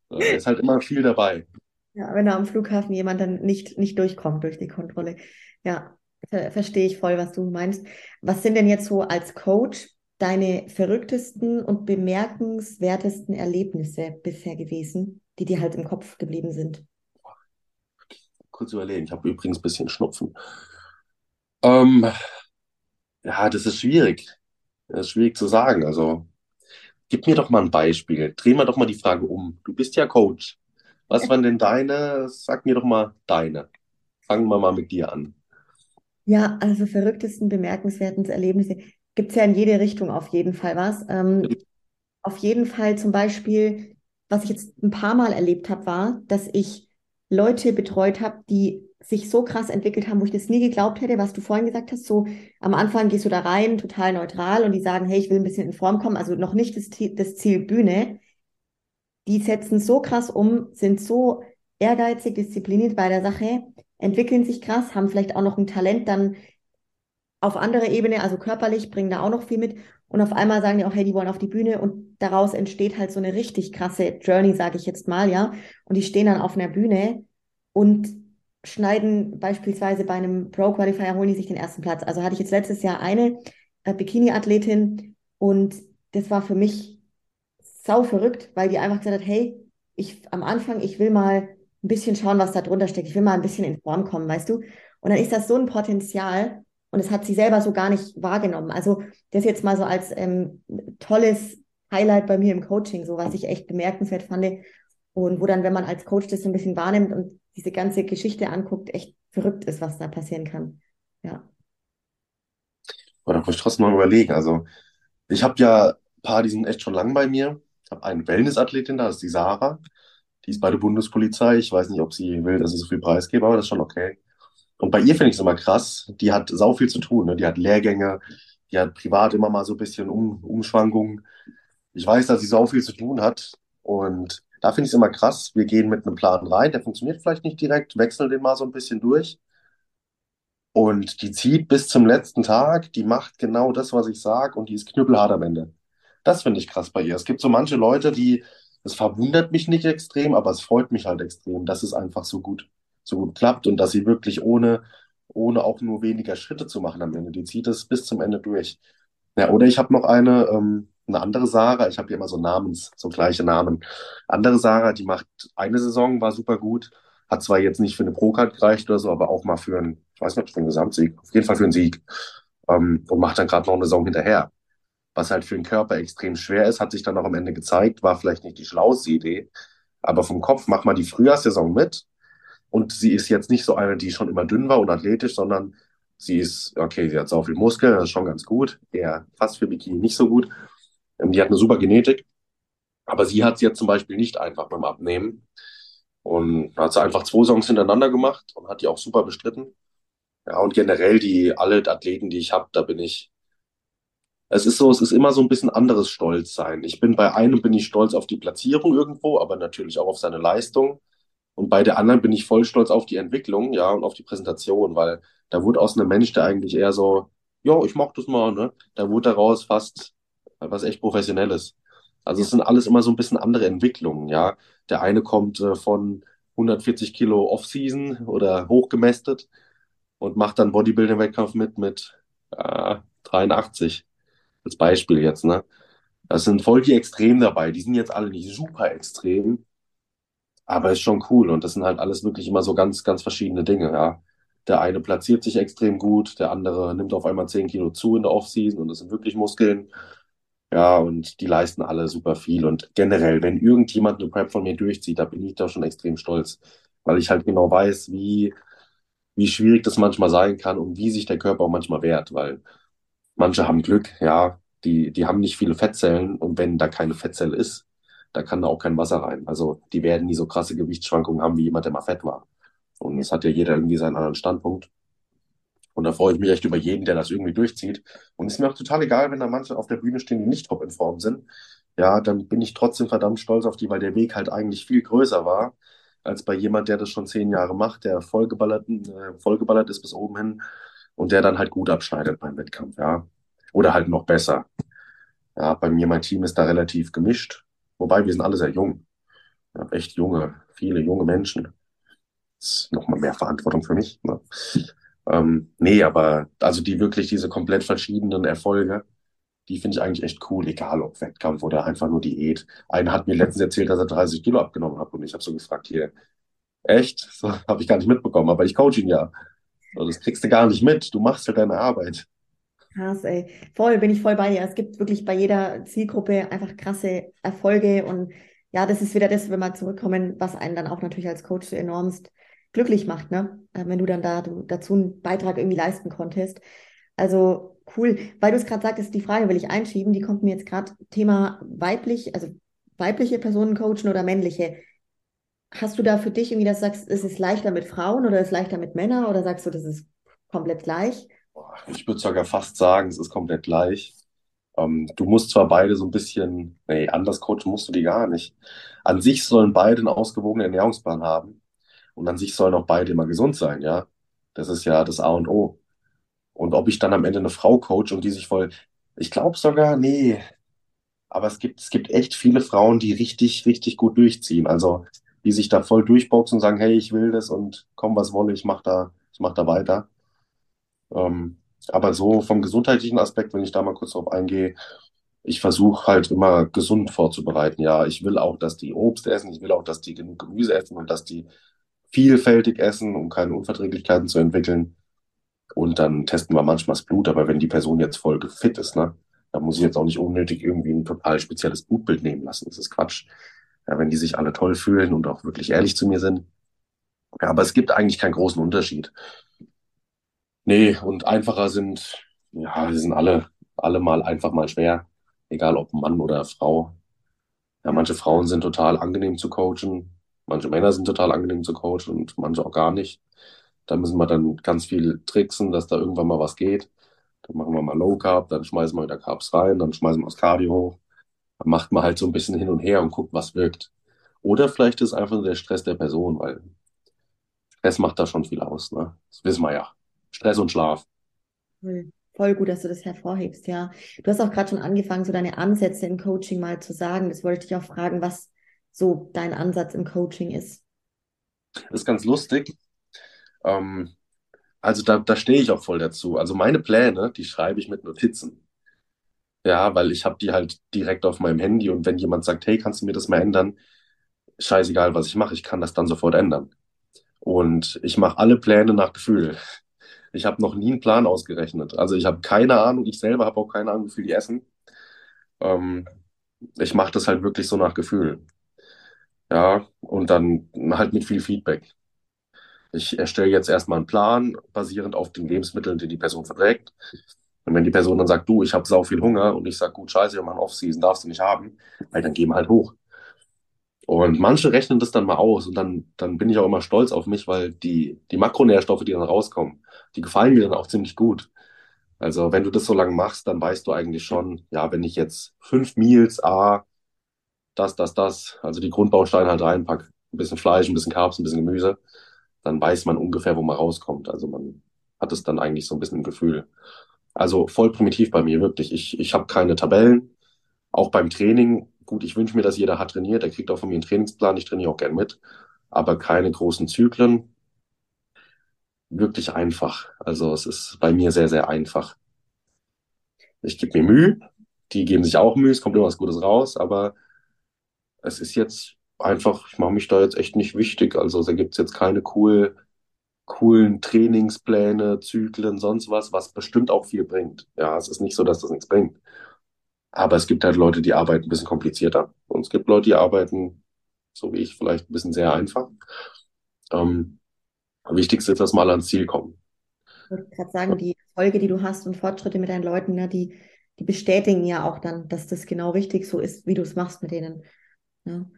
Da ist halt immer viel dabei. Ja, wenn da am Flughafen jemand dann nicht, nicht durchkommt durch die Kontrolle. Ja, verstehe ich voll, was du meinst. Was sind denn jetzt so als Coach deine verrücktesten und bemerkenswertesten Erlebnisse bisher gewesen, die dir halt im Kopf geblieben sind? Kurz überlegen, ich habe übrigens ein bisschen Schnupfen. Ähm, ja, das ist schwierig. Das ist schwierig zu sagen. Also, gib mir doch mal ein Beispiel. Drehen wir doch mal die Frage um. Du bist ja Coach. Was waren denn deine? Sag mir doch mal deine. Fangen wir mal mit dir an. Ja, also verrücktesten, bemerkenswerten Erlebnisse gibt es ja in jede Richtung auf jeden Fall was. Ähm, auf jeden Fall zum Beispiel, was ich jetzt ein paar Mal erlebt habe, war, dass ich Leute betreut habe, die sich so krass entwickelt haben, wo ich das nie geglaubt hätte, was du vorhin gesagt hast. So am Anfang gehst du da rein, total neutral und die sagen, hey, ich will ein bisschen in Form kommen, also noch nicht das, das Ziel Bühne die setzen so krass um, sind so ehrgeizig, diszipliniert bei der Sache, entwickeln sich krass, haben vielleicht auch noch ein Talent dann auf andere Ebene, also körperlich, bringen da auch noch viel mit. Und auf einmal sagen die auch, hey, die wollen auf die Bühne und daraus entsteht halt so eine richtig krasse Journey, sage ich jetzt mal, ja. Und die stehen dann auf einer Bühne und schneiden beispielsweise bei einem Pro Qualifier, holen die sich den ersten Platz. Also hatte ich jetzt letztes Jahr eine äh, Bikini-Athletin und das war für mich sau verrückt, weil die einfach gesagt hat, hey, ich am Anfang, ich will mal ein bisschen schauen, was da drunter steckt. Ich will mal ein bisschen in Form kommen, weißt du? Und dann ist das so ein Potenzial und das hat sie selber so gar nicht wahrgenommen. Also das jetzt mal so als ähm, tolles Highlight bei mir im Coaching, so was ich echt bemerkenswert fand. Und wo dann, wenn man als Coach das so ein bisschen wahrnimmt und diese ganze Geschichte anguckt, echt verrückt ist, was da passieren kann. Ja. Aber da muss ich trotzdem mal überlegen. Also ich habe ja ein paar, die sind echt schon lang bei mir. Ich habe eine Wellnessathletin, da das ist die Sarah. Die ist bei der Bundespolizei. Ich weiß nicht, ob sie will, dass ich so viel preisgebe, aber das ist schon okay. Und bei ihr finde ich es immer krass. Die hat sau viel zu tun. Ne? Die hat Lehrgänge, die hat privat immer mal so ein bisschen um, Umschwankungen. Ich weiß, dass sie sau viel zu tun hat. Und da finde ich es immer krass. Wir gehen mit einem Plan rein, der funktioniert vielleicht nicht direkt, wechseln den mal so ein bisschen durch. Und die zieht bis zum letzten Tag, die macht genau das, was ich sage, und die ist knüppelhart am Ende. Das finde ich krass bei ihr. Es gibt so manche Leute, die, es verwundert mich nicht extrem, aber es freut mich halt extrem, dass es einfach so gut, so gut klappt und dass sie wirklich ohne, ohne auch nur weniger Schritte zu machen am Ende, die zieht es bis zum Ende durch. Ja, oder ich habe noch eine, ähm, eine andere Sarah, ich habe hier immer so Namens, so gleiche Namen. Andere Sarah, die macht eine Saison, war super gut. Hat zwar jetzt nicht für eine Pro-Card gereicht oder so, aber auch mal für einen, ich weiß nicht, für einen Gesamtsieg, auf jeden Fall für einen Sieg. Ähm, und macht dann gerade noch eine Saison hinterher. Was halt für den Körper extrem schwer ist, hat sich dann auch am Ende gezeigt, war vielleicht nicht die schlauste Idee. Aber vom Kopf mach mal die Frühjahrssaison mit. Und sie ist jetzt nicht so eine, die schon immer dünn war und athletisch, sondern sie ist, okay, sie hat so viel Muskeln, das ist schon ganz gut. Eher fast für Bikini nicht so gut. Ähm, die hat eine super Genetik. Aber sie hat es jetzt zum Beispiel nicht einfach beim Abnehmen. Und hat sie einfach zwei Songs hintereinander gemacht und hat die auch super bestritten. Ja, und generell die alle Athleten, die ich habe, da bin ich. Es ist so, es ist immer so ein bisschen anderes Stolz sein. Ich bin bei einem bin ich stolz auf die Platzierung irgendwo, aber natürlich auch auf seine Leistung. Und bei der anderen bin ich voll stolz auf die Entwicklung, ja, und auf die Präsentation, weil da wurde aus einem Mensch, der eigentlich eher so, ja, ich mach das mal, ne, da wurde daraus fast was echt Professionelles. Also es sind alles immer so ein bisschen andere Entwicklungen, ja. Der eine kommt äh, von 140 Kilo Off-Season oder hochgemästet und macht dann Bodybuilding-Wettkampf mit mit äh, 83 als Beispiel jetzt, ne? Das sind voll die Extrem dabei. Die sind jetzt alle nicht super extrem, aber ist schon cool. Und das sind halt alles wirklich immer so ganz, ganz verschiedene Dinge, ja. Der eine platziert sich extrem gut, der andere nimmt auf einmal 10 Kilo zu in der Off-Season und das sind wirklich Muskeln. Ja, und die leisten alle super viel. Und generell, wenn irgendjemand eine Prep von mir durchzieht, da bin ich da schon extrem stolz, weil ich halt genau weiß, wie, wie schwierig das manchmal sein kann und wie sich der Körper auch manchmal wehrt, weil manche haben Glück, ja, die, die haben nicht viele Fettzellen und wenn da keine Fettzelle ist, da kann da auch kein Wasser rein. Also die werden nie so krasse Gewichtsschwankungen haben wie jemand, der mal fett war. Und es hat ja jeder irgendwie seinen anderen Standpunkt. Und da freue ich mich echt über jeden, der das irgendwie durchzieht. Und es ist mir auch total egal, wenn da manche auf der Bühne stehen, die nicht top in Form sind. Ja, dann bin ich trotzdem verdammt stolz auf die, weil der Weg halt eigentlich viel größer war, als bei jemand, der das schon zehn Jahre macht, der vollgeballert, äh, vollgeballert ist bis oben hin und der dann halt gut abschneidet beim Wettkampf, ja. Oder halt noch besser. Ja, bei mir, mein Team ist da relativ gemischt. Wobei wir sind alle sehr jung. Ja, echt junge, viele junge Menschen. Das ist nochmal mehr Verantwortung für mich. Ne? Ähm, nee, aber also die wirklich diese komplett verschiedenen Erfolge, die finde ich eigentlich echt cool, egal ob Wettkampf oder einfach nur Diät. Einer hat mir letztens erzählt, dass er 30 Kilo abgenommen hat und ich habe so gefragt, hier, echt? So habe ich gar nicht mitbekommen, aber ich coach ihn ja. So, das kriegst du gar nicht mit. Du machst halt deine Arbeit. Krass, ey. Voll, bin ich voll bei dir. Es gibt wirklich bei jeder Zielgruppe einfach krasse Erfolge und ja, das ist wieder das, wenn wir zurückkommen, was einen dann auch natürlich als Coach so enormst glücklich macht, ne? Äh, wenn du dann da du, dazu einen Beitrag irgendwie leisten konntest. Also cool. Weil du es gerade sagtest, die Frage will ich einschieben, die kommt mir jetzt gerade Thema weiblich, also weibliche Personen coachen oder männliche. Hast du da für dich irgendwie, dass du sagst, ist es leichter mit Frauen oder ist es leichter mit Männern oder sagst du, das ist komplett gleich? Ich würde sogar fast sagen, es ist komplett gleich. Ähm, du musst zwar beide so ein bisschen, nee, anders coachen musst du die gar nicht. An sich sollen beide einen ausgewogenen Ernährungsplan haben. Und an sich sollen auch beide immer gesund sein, ja. Das ist ja das A und O. Und ob ich dann am Ende eine Frau coach und die sich voll, ich glaube sogar, nee. Aber es gibt, es gibt echt viele Frauen, die richtig, richtig gut durchziehen. Also, die sich da voll durchboxen und sagen, hey, ich will das und komm, was wolle, ich mach da, ich mach da weiter. Ähm, aber so vom gesundheitlichen Aspekt, wenn ich da mal kurz drauf eingehe, ich versuche halt immer gesund vorzubereiten. Ja, ich will auch, dass die Obst essen, ich will auch, dass die genug Gemüse essen und dass die vielfältig essen, um keine Unverträglichkeiten zu entwickeln. Und dann testen wir manchmal das Blut, aber wenn die Person jetzt voll fit ist, ne, dann muss ich jetzt auch nicht unnötig irgendwie ein total spezielles Blutbild nehmen lassen. Das ist Quatsch. Ja, wenn die sich alle toll fühlen und auch wirklich ehrlich zu mir sind. Ja, aber es gibt eigentlich keinen großen Unterschied. Nee, und einfacher sind, ja, die sind alle, alle mal einfach mal schwer. Egal ob Mann oder Frau. Ja, manche Frauen sind total angenehm zu coachen. Manche Männer sind total angenehm zu coachen und manche auch gar nicht. Da müssen wir dann ganz viel tricksen, dass da irgendwann mal was geht. Dann machen wir mal Low Carb, dann schmeißen wir wieder Carbs rein, dann schmeißen wir das Cardio hoch. Macht man halt so ein bisschen hin und her und guckt, was wirkt. Oder vielleicht ist einfach nur der Stress der Person, weil Stress macht da schon viel aus, ne? Das wissen wir ja. Stress und Schlaf. Voll gut, dass du das hervorhebst, ja. Du hast auch gerade schon angefangen, so deine Ansätze im Coaching mal zu sagen. Das wollte ich auch fragen, was so dein Ansatz im Coaching ist. Das ist ganz lustig. Ähm, also da, da stehe ich auch voll dazu. Also meine Pläne, die schreibe ich mit Notizen. Ja, weil ich habe die halt direkt auf meinem Handy und wenn jemand sagt, hey, kannst du mir das mal ändern? Scheißegal, was ich mache, ich kann das dann sofort ändern. Und ich mache alle Pläne nach Gefühl. Ich habe noch nie einen Plan ausgerechnet. Also ich habe keine Ahnung, ich selber habe auch keine Ahnung, wie viel die essen. Ähm, ich mache das halt wirklich so nach Gefühl. Ja, und dann halt mit viel Feedback. Ich erstelle jetzt erstmal einen Plan, basierend auf den Lebensmitteln, die die Person verträgt. Und wenn die Person dann sagt, du, ich habe sau viel Hunger und ich sage, gut, scheiße, wir machen Off-Season, darfst du nicht haben, weil dann gehen wir halt hoch. Und manche rechnen das dann mal aus und dann, dann bin ich auch immer stolz auf mich, weil die, die Makronährstoffe, die dann rauskommen, die gefallen mir dann auch ziemlich gut. Also wenn du das so lange machst, dann weißt du eigentlich schon, ja, wenn ich jetzt fünf Meals, A, das, das, das, also die Grundbausteine halt reinpacke, ein bisschen Fleisch, ein bisschen Carbs, ein bisschen Gemüse, dann weiß man ungefähr, wo man rauskommt. Also man hat es dann eigentlich so ein bisschen im Gefühl. Also voll primitiv bei mir, wirklich. Ich, ich habe keine Tabellen, auch beim Training. Gut, ich wünsche mir, dass jeder hat trainiert, der kriegt auch von mir einen Trainingsplan, ich trainiere auch gern mit, aber keine großen Zyklen. Wirklich einfach. Also es ist bei mir sehr, sehr einfach. Ich gebe mir Mühe, die geben sich auch Mühe, es kommt immer was Gutes raus, aber es ist jetzt einfach, ich mache mich da jetzt echt nicht wichtig. Also da gibt es jetzt keine cool, coolen Trainingspläne, Zyklen, sonst was, was bestimmt auch viel bringt. Ja, es ist nicht so, dass das nichts bringt. Aber es gibt halt Leute, die arbeiten ein bisschen komplizierter. Und es gibt Leute, die arbeiten, so wie ich, vielleicht ein bisschen sehr einfach. Ähm, Wichtigste ist, dass alle ans Ziel kommen. Ich würde gerade sagen, die Erfolge, die du hast und Fortschritte mit deinen Leuten, ne, die, die bestätigen ja auch dann, dass das genau richtig so ist, wie du es machst mit denen. Ne?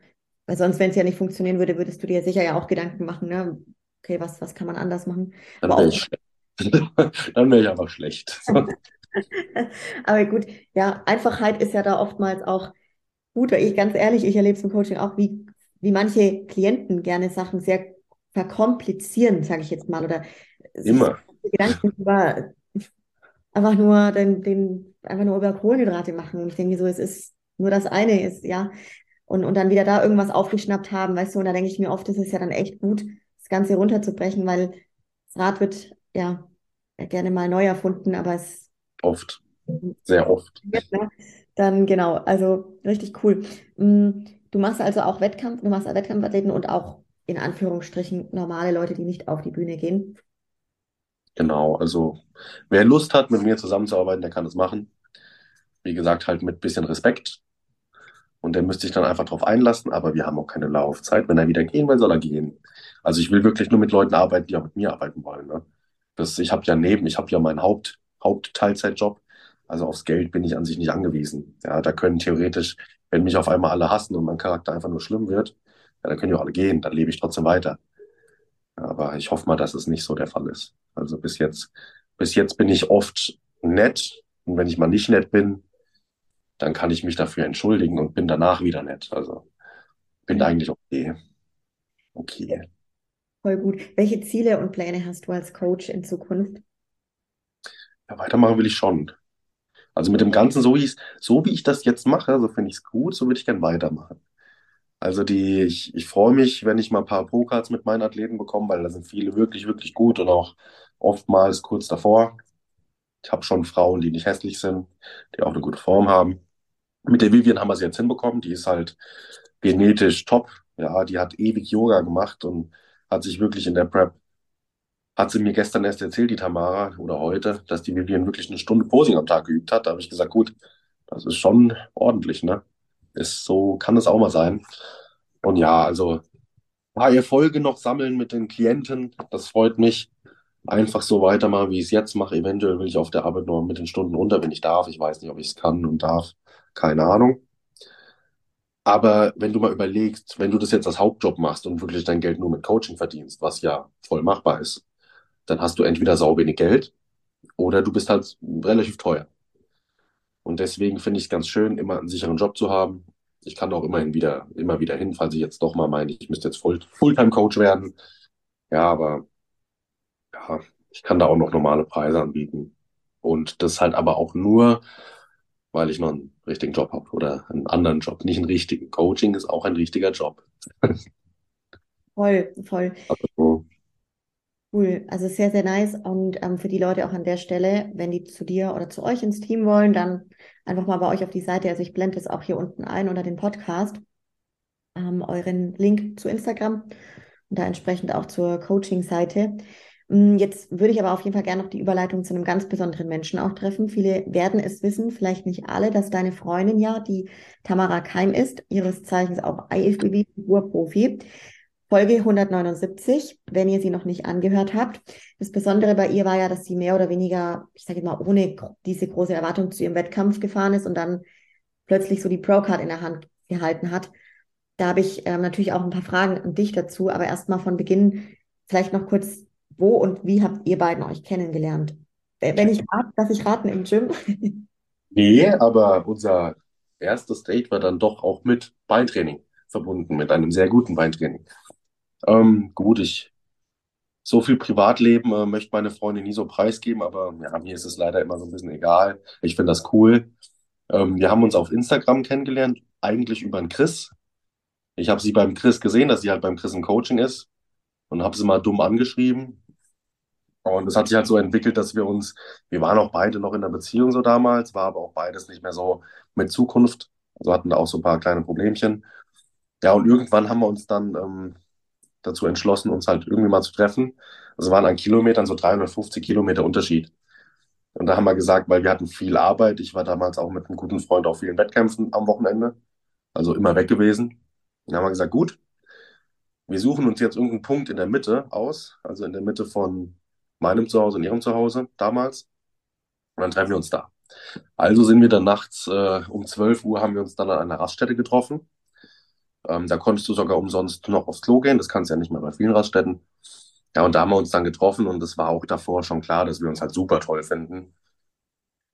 Weil sonst, wenn es ja nicht funktionieren würde, würdest du dir sicher ja auch Gedanken machen, ne? Okay, was, was kann man anders machen? Dann wäre ich, dann wär ich einfach schlecht. Aber gut, ja, Einfachheit ist ja da oftmals auch gut, weil ich ganz ehrlich, ich erlebe es im Coaching auch, wie, wie manche Klienten gerne Sachen sehr verkomplizieren, sage ich jetzt mal, oder Immer. Gedanken über einfach nur den, den, einfach nur über Kohlenhydrate machen. Und ich denke so, es ist nur das eine ist, ja, und, und dann wieder da irgendwas aufgeschnappt haben, weißt du, und da denke ich mir oft, das ist ja dann echt gut, das Ganze runterzubrechen, weil das Rad wird ja gerne mal neu erfunden, aber es oft, sehr oft. Ne? Dann genau, also richtig cool. Mm, du machst also auch Wettkampf, du machst Wettkampfathleten und auch in Anführungsstrichen normale Leute, die nicht auf die Bühne gehen. Genau, also wer Lust hat, mit mir zusammenzuarbeiten, der kann das machen. Wie gesagt, halt mit bisschen Respekt. Und der müsste sich dann einfach drauf einlassen, aber wir haben auch keine Laufzeit. Wenn er wieder gehen will, soll er gehen. Also ich will wirklich nur mit Leuten arbeiten, die auch mit mir arbeiten wollen. Ne? Das, ich habe ja neben, ich habe ja meinen Haupt, Hauptteilzeitjob. Also aufs Geld bin ich an sich nicht angewiesen. Ja, da können theoretisch, wenn mich auf einmal alle hassen und mein Charakter einfach nur schlimm wird, ja, dann können ja alle gehen, dann lebe ich trotzdem weiter. Aber ich hoffe mal, dass es nicht so der Fall ist. Also bis jetzt, bis jetzt bin ich oft nett. Und wenn ich mal nicht nett bin, dann kann ich mich dafür entschuldigen und bin danach wieder nett. Also bin eigentlich okay. Okay. Voll gut. Welche Ziele und Pläne hast du als Coach in Zukunft? Ja, weitermachen will ich schon. Also mit dem Ganzen, so wie ich, so wie ich das jetzt mache, so finde ich es gut, so würde ich gern weitermachen. Also die, ich, ich freue mich, wenn ich mal ein paar Pro-Cards mit meinen Athleten bekomme, weil da sind viele wirklich, wirklich gut und auch oftmals kurz davor. Ich habe schon Frauen, die nicht hässlich sind, die auch eine gute Form haben. Mit der Vivian haben wir sie jetzt hinbekommen. Die ist halt genetisch top. Ja, die hat ewig Yoga gemacht und hat sich wirklich in der Prep, hat sie mir gestern erst erzählt, die Tamara, oder heute, dass die Vivian wirklich eine Stunde Posing am Tag geübt hat. Da habe ich gesagt, gut, das ist schon ordentlich, ne? Ist so, kann es auch mal sein. Und ja, also paar Erfolge noch sammeln mit den Klienten, das freut mich. Einfach so weitermachen, wie ich es jetzt mache. Eventuell will ich auf der Arbeit noch mit den Stunden runter, wenn ich darf. Ich weiß nicht, ob ich es kann und darf. Keine Ahnung. Aber wenn du mal überlegst, wenn du das jetzt als Hauptjob machst und wirklich dein Geld nur mit Coaching verdienst, was ja voll machbar ist, dann hast du entweder sau wenig Geld oder du bist halt relativ teuer. Und deswegen finde ich es ganz schön, immer einen sicheren Job zu haben. Ich kann auch immerhin wieder, immer wieder hin, falls ich jetzt doch mal meine, ich müsste jetzt Full, Fulltime-Coach werden. Ja, aber ja, ich kann da auch noch normale Preise anbieten. Und das halt aber auch nur, weil ich noch einen richtigen Job habe oder einen anderen Job, nicht einen richtigen. Coaching ist auch ein richtiger Job. Voll, voll. Also, cool, also sehr, sehr nice. Und ähm, für die Leute auch an der Stelle, wenn die zu dir oder zu euch ins Team wollen, dann einfach mal bei euch auf die Seite. Also ich blende es auch hier unten ein unter den Podcast, ähm, euren Link zu Instagram. und da entsprechend auch zur Coaching-Seite. Mm, Jetzt würde ich aber auf jeden Fall gerne noch die Überleitung zu einem ganz besonderen Menschen auch treffen. Viele werden es wissen, vielleicht nicht alle, dass deine Freundin ja, die Tamara Keim ist, ihres Zeichens auch IFBB-Figurprofi. Folge 179, wenn ihr sie noch nicht angehört habt. Das Besondere bei ihr war ja, dass sie mehr oder weniger, ich sage mal, ohne diese große Erwartung zu ihrem Wettkampf gefahren ist und dann plötzlich so die Pro-Card in der Hand gehalten hat. Da habe ich ähm, natürlich auch ein paar Fragen an dich dazu, aber erstmal von Beginn vielleicht noch kurz, wo und wie habt ihr beiden euch kennengelernt? Wenn ich rate, dass ich raten im Gym. Nee, aber unser erstes Date war dann doch auch mit Beintraining verbunden, mit einem sehr guten Beintraining. Ähm, gut, ich so viel Privatleben äh, möchte meine Freundin nie so preisgeben, aber ja, mir ist es leider immer so ein bisschen egal. Ich finde das cool. Ähm, wir haben uns auf Instagram kennengelernt, eigentlich über den Chris. Ich habe sie beim Chris gesehen, dass sie halt beim Chris im Coaching ist und habe sie mal dumm angeschrieben. Und es hat sich halt so entwickelt, dass wir uns, wir waren auch beide noch in der Beziehung so damals, war aber auch beides nicht mehr so mit Zukunft. Also hatten da auch so ein paar kleine Problemchen. Ja, und irgendwann haben wir uns dann ähm, dazu entschlossen, uns halt irgendwie mal zu treffen. Also waren an Kilometern so 350 Kilometer Unterschied. Und da haben wir gesagt, weil wir hatten viel Arbeit. Ich war damals auch mit einem guten Freund auf vielen Wettkämpfen am Wochenende, also immer weg gewesen. Dann haben wir gesagt, gut, wir suchen uns jetzt irgendeinen Punkt in der Mitte aus, also in der Mitte von meinem Zuhause und ihrem Zuhause damals. Und dann treffen wir uns da. Also sind wir dann nachts äh, um 12 Uhr haben wir uns dann an einer Raststätte getroffen. Ähm, da konntest du sogar umsonst noch aufs Klo gehen. Das kannst du ja nicht mehr bei vielen Raststätten. Ja, und da haben wir uns dann getroffen und es war auch davor schon klar, dass wir uns halt super toll finden.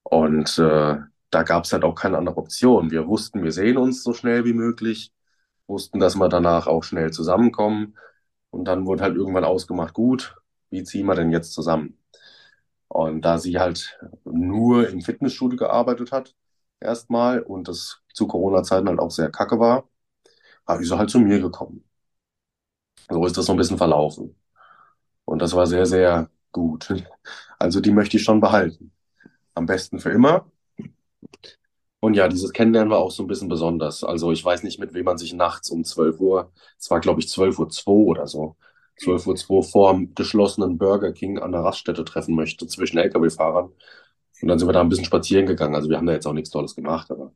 Und äh, da gab es halt auch keine andere Option. Wir wussten, wir sehen uns so schnell wie möglich, wussten, dass wir danach auch schnell zusammenkommen. Und dann wurde halt irgendwann ausgemacht, gut, wie ziehen wir denn jetzt zusammen? Und da sie halt nur im Fitnessstudio gearbeitet hat, erstmal, und das zu Corona-Zeiten halt auch sehr kacke war, habe ich so halt zu mir gekommen. So ist das so ein bisschen verlaufen. Und das war sehr, sehr gut. Also die möchte ich schon behalten. Am besten für immer. Und ja, dieses Kennenlernen war auch so ein bisschen besonders. Also ich weiß nicht, mit wem man sich nachts um 12 Uhr, es war glaube ich 12 Uhr 2 oder so, 12 Uhr 2 vor dem geschlossenen Burger King an der Raststätte treffen möchte zwischen LKW-Fahrern. Und dann sind wir da ein bisschen spazieren gegangen. Also wir haben da jetzt auch nichts Tolles gemacht, aber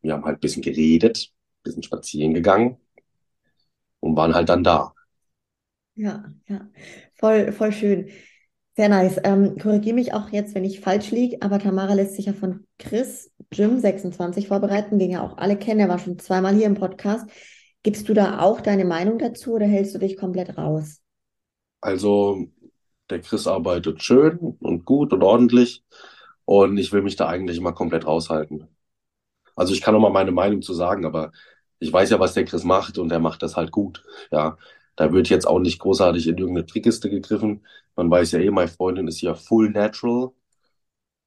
wir haben halt ein bisschen geredet, ein bisschen spazieren gegangen und waren halt dann da. Ja, ja, voll, voll schön. Sehr nice. Ähm, korrigiere mich auch jetzt, wenn ich falsch liege, aber Tamara lässt sich ja von Chris Jim 26 vorbereiten, den ja auch alle kennen. Er war schon zweimal hier im Podcast. Gibst du da auch deine Meinung dazu oder hältst du dich komplett raus? Also der Chris arbeitet schön und gut und ordentlich und ich will mich da eigentlich immer komplett raushalten. Also ich kann auch mal meine Meinung zu sagen, aber ich weiß ja, was der Chris macht und er macht das halt gut. Ja, da wird jetzt auch nicht großartig in irgendeine Trickkiste gegriffen. Man weiß ja eh, meine Freundin ist ja full natural.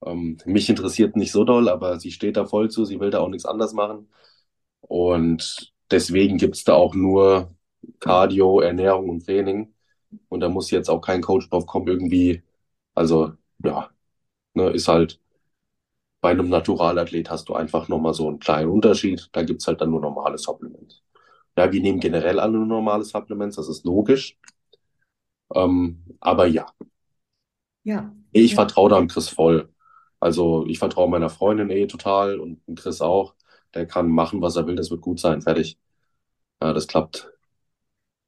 Ähm, mich interessiert nicht so doll, aber sie steht da voll zu, sie will da auch nichts anders machen. Und deswegen gibt's da auch nur Cardio, Ernährung und Training. Und da muss jetzt auch kein Coach drauf kommen, irgendwie, also ja, ne, ist halt bei einem Naturalathlet hast du einfach nochmal so einen kleinen Unterschied. Da gibt's halt dann nur normale Supplements. Ja, wir nehmen generell alle nur normale Supplements, das ist logisch. Ähm, aber ja, Ja, ich ja, vertraue da dem Chris voll. Also ich vertraue meiner Freundin eh total und Chris auch. Der kann machen, was er will, das wird gut sein, fertig. Ja, das klappt.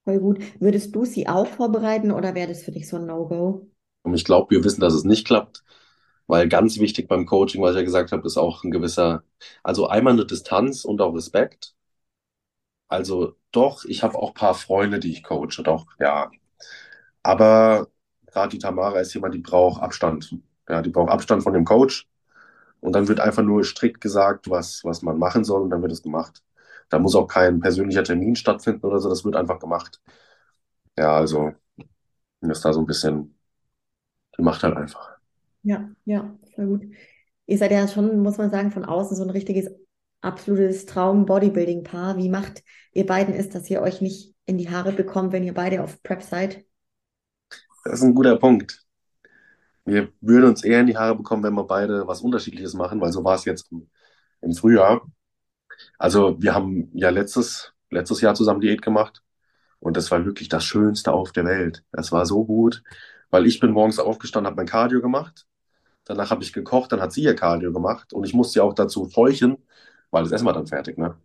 voll gut. Würdest du sie auch vorbereiten oder wäre das für dich so ein No-Go? Und ich glaube, wir wissen, dass es nicht klappt, weil ganz wichtig beim Coaching, was ich ja gesagt habe, ist auch ein gewisser, also einmal eine Distanz und auch Respekt. Also doch, ich habe auch ein paar Freunde, die ich coache, doch, ja. Aber gerade die Tamara ist jemand, die braucht Abstand. Ja, die braucht Abstand von dem Coach. Und dann wird einfach nur strikt gesagt, was, was man machen soll, und dann wird es gemacht. Da muss auch kein persönlicher Termin stattfinden oder so, das wird einfach gemacht. Ja, also, das ist da so ein bisschen, die macht halt einfach. Ja, ja, voll gut. Ihr seid ja schon, muss man sagen, von außen so ein richtiges, absolutes Traum-Bodybuilding-Paar. Wie macht ihr beiden es, dass ihr euch nicht in die Haare bekommt, wenn ihr beide auf Prep seid? Das ist ein guter Punkt. Wir würden uns eher in die Haare bekommen, wenn wir beide was Unterschiedliches machen, weil so war es jetzt im, Frühjahr. Also wir haben ja letztes, letztes Jahr zusammen Diät gemacht Und das war wirklich das Schönste auf der Welt. Das war so gut, weil ich bin morgens aufgestanden, habe mein Cardio gemacht. Danach habe ich gekocht, dann hat sie ihr Cardio gemacht und ich musste ja auch dazu feuchen, weil das Essen war dann fertig, ne?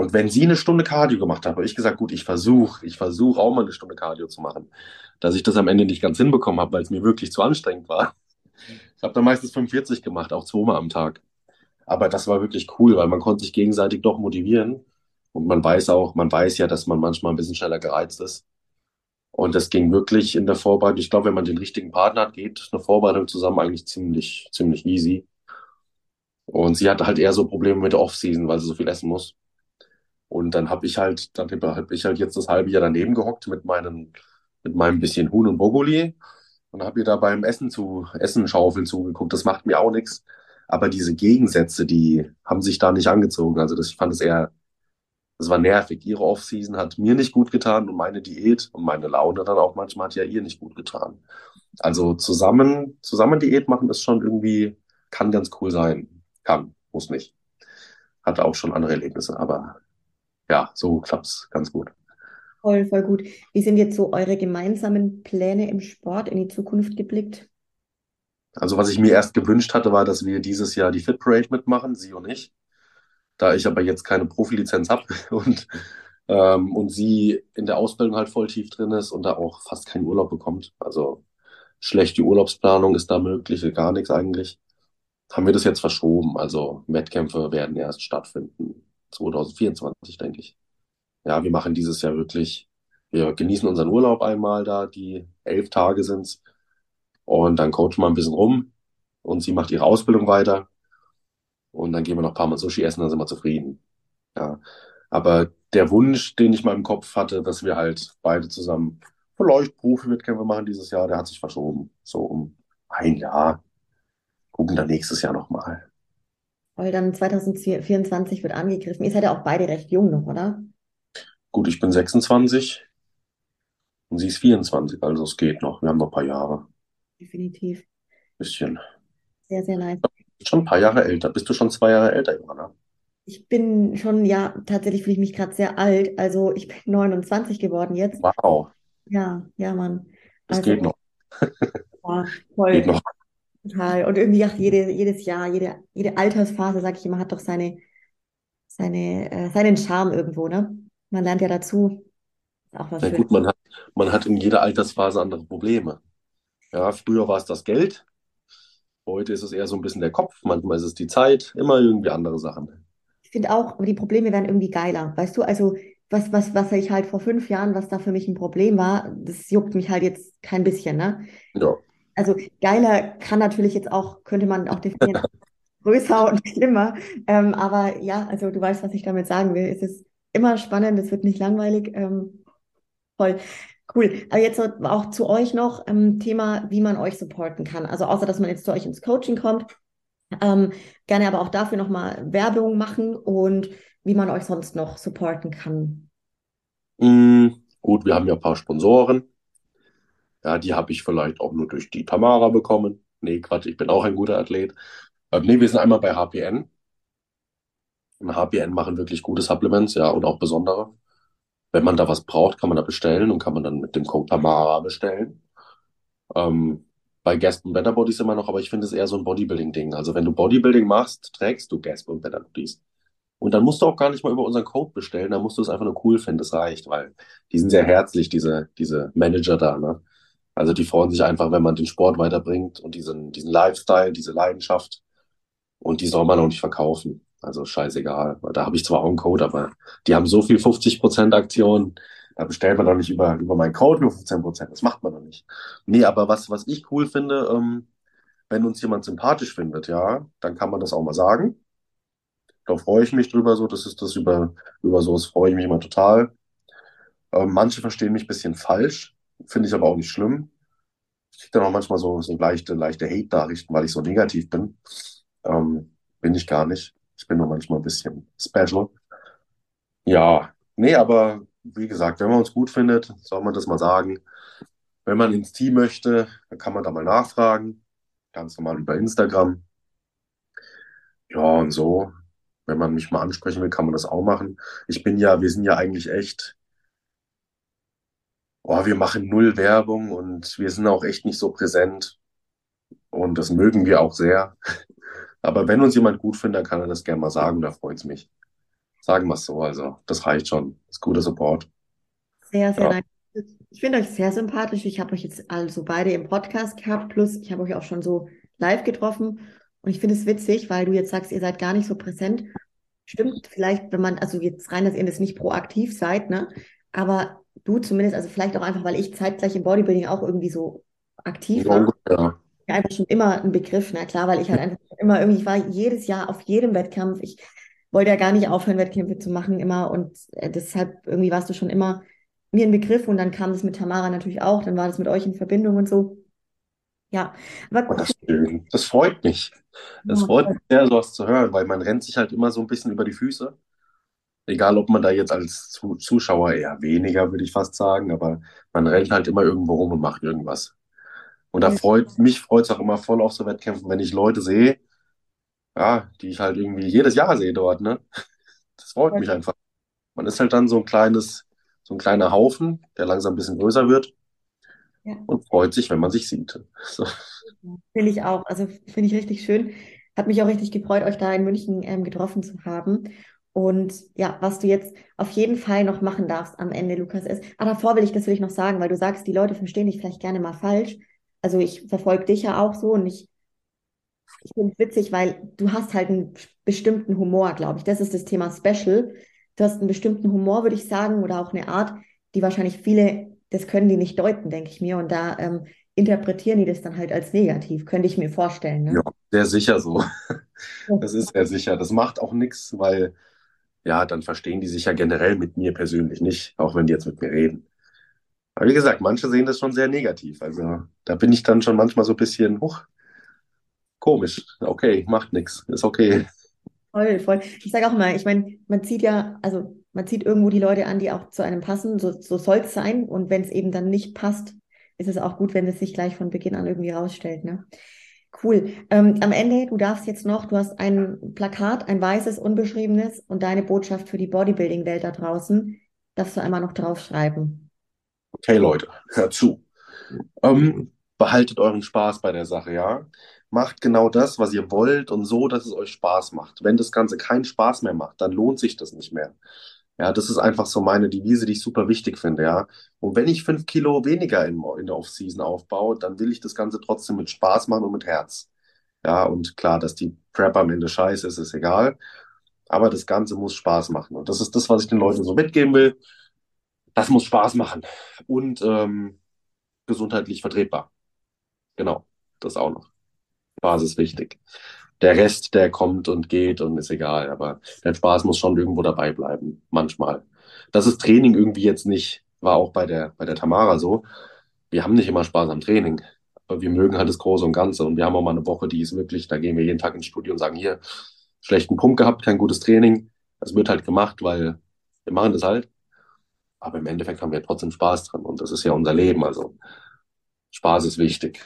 Und wenn sie eine Stunde Cardio gemacht hat, habe ich gesagt, gut, ich versuche, ich versuche auch mal eine Stunde Cardio zu machen. Dass ich das am Ende nicht ganz hinbekommen habe, weil es mir wirklich zu anstrengend war. Ich habe dann meistens 45 gemacht, auch zweimal am Tag. Aber das war wirklich cool, weil man konnte sich gegenseitig doch motivieren. Und man weiß auch, man weiß ja, dass man manchmal ein bisschen schneller gereizt ist. Und das ging wirklich in der Vorbereitung. Ich glaube, wenn man den richtigen Partner hat, geht eine Vorbereitung zusammen eigentlich ziemlich, ziemlich easy. Und sie hatte halt eher so Probleme mit der Off-Season, weil sie so viel essen muss. Und dann habe ich halt, dann habe ich halt jetzt das halbe Jahr daneben gehockt mit meinen, mit meinem bisschen Huhn und Brokkoli und habe ihr da beim Essen zu, Essen schaufeln zugeguckt. Das macht mir auch nichts. Aber diese Gegensätze, die haben sich da nicht angezogen. Also das, ich fand es eher, das war nervig. Ihre Off-Season hat mir nicht gut getan und meine Diät und meine Laune dann auch manchmal hat ja ihr nicht gut getan. Also zusammen, zusammen Diät machen ist schon irgendwie, kann ganz cool sein. Kann, muss nicht. Hatte auch schon andere Erlebnisse, aber ja, so klappt's ganz gut. Voll, voll gut. Wie sind jetzt so eure gemeinsamen Pläne im Sport in die Zukunft geblickt? Also was ich mir erst gewünscht hatte, war, dass wir dieses Jahr die Fit Parade mitmachen, sie und ich. Da ich aber jetzt keine Profilizenz habe und, ähm, und sie in der Ausbildung halt voll tief drin ist und da auch fast keinen Urlaub bekommt. Also schlechte Urlaubsplanung ist da möglich, gar nichts eigentlich. Haben wir das jetzt verschoben. Also Wettkämpfe werden erst stattfinden 2024, denke ich. Ja, wir machen dieses Jahr wirklich, wir genießen unseren Urlaub einmal da, die elf Tage sind's. Und dann coachen wir ein bisschen rum und sie macht ihre Ausbildung weiter. Und dann gehen wir noch ein paar Mal Sushi essen, dann sind wir zufrieden. Ja. Aber der Wunsch, den ich mal im Kopf hatte, dass wir halt beide zusammen vielleicht Profi-Wettkämpfe machen dieses Jahr, der hat sich verschoben. So um ein Jahr. Gucken dann nächstes Jahr nochmal. Weil dann 2024 wird angegriffen. Ihr seid ja auch beide recht jung noch, oder? Gut, ich bin 26 und sie ist 24, also es geht noch. Wir haben noch ein paar Jahre. Definitiv. Bisschen. Sehr, sehr nice. Schon ein paar Jahre älter. Bist du schon zwei Jahre älter, Johanna? Ich bin schon, ja, tatsächlich fühle ich mich gerade sehr alt. Also ich bin 29 geworden jetzt. Wow. Ja, ja, Mann. Es Also, geht noch. ja, Geht voll. noch. Total. Und irgendwie, ach, jede, jedes Jahr, jede, jede Altersphase, sag ich immer, hat doch seine, seine, äh, seinen Charme irgendwo, ne? Man lernt ja dazu. Ist auch was Na gut, man hat, man hat in jeder Altersphase andere Probleme. Ja, früher war es das Geld, heute ist es eher so ein bisschen der Kopf, manchmal ist es die Zeit, immer irgendwie andere Sachen. Ich finde auch, die Probleme werden irgendwie geiler. Weißt du, also was, was, was ich halt vor fünf Jahren, was da für mich ein Problem war, das juckt mich halt jetzt kein bisschen, ne? Ja, Also geiler kann natürlich jetzt auch, könnte man auch definieren, größer und schlimmer. Ähm, aber ja, also du weißt, was ich damit sagen will. Es ist immer spannend, es wird nicht langweilig. Ähm, voll cool. Aber jetzt auch zu euch noch ähm, Thema, wie man euch supporten kann. Also außer, dass man jetzt zu euch ins Coaching kommt, ähm, gerne aber auch dafür nochmal Werbung machen und wie man euch sonst noch supporten kann. mm, gut, wir haben ja ein paar Sponsoren. Ja, die habe ich vielleicht auch nur durch die Tamara bekommen. Nee, Quatsch, ich bin auch ein guter Athlet. Ähm, nee, wir sind einmal bei HPN. Und HPN machen wirklich gute Supplements, ja, und auch besondere. Wenn man da was braucht, kann man da bestellen und kann man dann mit dem Code Tamara bestellen. Ähm, bei Gasp und Better Bodies immer noch, aber ich finde es eher so ein Bodybuilding-Ding. Also wenn du Bodybuilding machst, trägst du Gasp und Better Bodies. Und dann musst du auch gar nicht mal über unseren Code bestellen, dann musst du es einfach nur cool finden, das reicht, weil die sind sehr herzlich, diese, diese Manager da, ne? Also die freuen sich einfach, wenn man den Sport weiterbringt und diesen, diesen Lifestyle, diese Leidenschaft. Und die soll man auch nicht verkaufen. Also scheißegal. Da habe ich zwar auch einen Code, aber die haben so viel 50% Aktion. Da bestellt man doch nicht über, über meinen Code nur 15%. Das macht man doch nicht. Nee, aber was, was ich cool finde, ähm, wenn uns jemand sympathisch findet, ja, dann kann man das auch mal sagen. Da freue ich mich drüber so. Das ist das über, über sowas freue ich mich immer total. Ähm, manche verstehen mich bisschen falsch. Finde ich aber auch nicht schlimm. Ich kriege dann auch manchmal so, so leichte, leichte Hate-Nachrichten, weil ich so negativ bin. Ähm, bin ich gar nicht. Ich bin nur manchmal ein bisschen special. Ja, nee, aber wie gesagt, wenn man uns gut findet, soll man das mal sagen. Wenn man ins Team möchte, dann kann man da mal nachfragen. Ganz normal über Instagram. Ja, und so. Wenn man mich mal ansprechen will, kann man das auch machen. Ich bin ja, wir sind ja eigentlich echt oh, wir machen null Werbung und wir sind auch echt nicht so präsent. Und das mögen wir auch sehr. Aber wenn uns jemand gut findet, dann kann er das gerne mal sagen, da freut es mich. Sagen wir es so, also das reicht schon. Das ist guter Support. Sehr, sehr Ja. nice. Ich finde euch sehr sympathisch. Ich habe euch jetzt also beide im Podcast gehabt, plus ich habe euch auch schon so live getroffen. Und ich finde es witzig, weil du jetzt sagst, ihr seid gar nicht so präsent. Stimmt, vielleicht, wenn man, also jetzt rein, dass ihr das nicht proaktiv seid, ne? Aber du zumindest, also vielleicht auch einfach, weil ich zeitgleich im Bodybuilding auch irgendwie so aktiv war. ungefähr. Ja, einfach schon immer ein Begriff, na klar, weil ich halt einfach immer irgendwie, ich war jedes Jahr auf jedem Wettkampf. Ich wollte ja gar nicht aufhören, Wettkämpfe zu machen immer und äh, deshalb irgendwie warst du schon immer mir ein Begriff und dann kam das mit Tamara natürlich auch, dann war das mit euch in Verbindung und so. Ja, aber Und das, schön. das freut mich. Das ja, freut mich sehr, sowas zu hören, weil man rennt sich halt immer so ein bisschen über die Füße. Egal, ob man da jetzt als Zu- Zuschauer eher weniger, würde ich fast sagen, aber man rennt halt immer irgendwo rum und macht irgendwas. Und da freut, mich freut es auch immer voll auf so Wettkämpfen, wenn ich Leute sehe, ja, die ich halt irgendwie jedes Jahr sehe dort, ne? Das freut mich einfach. Man ist halt dann so ein kleines, so ein kleiner Haufen, der langsam ein bisschen größer wird ja. und freut sich, wenn man sich sieht. So. Finde ich auch. Also finde ich richtig schön. Hat mich auch richtig gefreut, euch da in München ähm, getroffen zu haben. Und ja, was du jetzt auf jeden Fall noch machen darfst am Ende, Lukas, ist, ah, davor will ich, das will ich noch sagen, weil du sagst, die Leute verstehen dich vielleicht gerne mal falsch. Also ich verfolge dich ja auch so und ich, ich finde es witzig, weil du hast halt einen bestimmten Humor, glaube ich. Das ist das Thema Special. Du hast einen bestimmten Humor, würde ich sagen, oder auch eine Art, die wahrscheinlich viele, das können die nicht deuten, denke ich mir. Und da ähm, interpretieren die das dann halt als negativ, könnte ich mir vorstellen, ne? Ja, sehr sicher so. Das ist sehr sicher. Das macht auch nichts, weil ja, dann verstehen die sich ja generell mit mir persönlich nicht, auch wenn die jetzt mit mir reden. Aber wie gesagt, manche sehen das schon sehr negativ. Also da bin ich dann schon manchmal so ein bisschen, huch, komisch. Okay, macht nichts, ist okay. Voll, voll. Ich sage auch mal, ich meine, man zieht ja, also man zieht irgendwo die Leute an, die auch zu einem passen, so, so soll es sein. Und wenn es eben dann nicht passt, ist es auch gut, wenn es sich gleich von Beginn an irgendwie rausstellt, ne? Cool. Ähm, am Ende, du darfst jetzt noch, du hast ein Plakat, ein weißes, unbeschriebenes und deine Botschaft für die Bodybuilding-Welt da draußen, darfst du einmal noch draufschreiben. Okay, Leute, hört zu. Ähm, behaltet euren Spaß bei der Sache, ja? Macht genau das, was ihr wollt und so, dass es euch Spaß macht. Wenn das Ganze keinen Spaß mehr macht, dann lohnt sich das nicht mehr. Ja, das ist einfach so meine Devise, die ich super wichtig finde, ja. Und wenn ich fünf Kilo weniger in, in der Off-Season aufbaue, dann will ich das Ganze trotzdem mit Spaß machen und mit Herz. Ja, und klar, dass die Prep am Ende scheiße ist, ist egal. Aber das Ganze muss Spaß machen. Und das ist das, was ich den Leuten so mitgeben will. Das muss Spaß machen. Und ähm, gesundheitlich vertretbar. Genau, das auch noch. Ist wichtig. Der Rest, der kommt und geht und ist egal, aber der Spaß muss schon irgendwo dabei bleiben, manchmal. Das ist Training irgendwie jetzt nicht, war auch bei der, bei der Tamara so. Wir haben nicht immer Spaß am Training, aber wir mögen halt das Große und Ganze und wir haben auch mal eine Woche, die ist wirklich, da gehen wir jeden Tag ins Studio und sagen, hier, schlechten Punkt gehabt, kein gutes Training. Das wird halt gemacht, weil wir machen das halt. Aber im Endeffekt haben wir trotzdem Spaß dran und das ist ja unser Leben, also Spaß ist wichtig.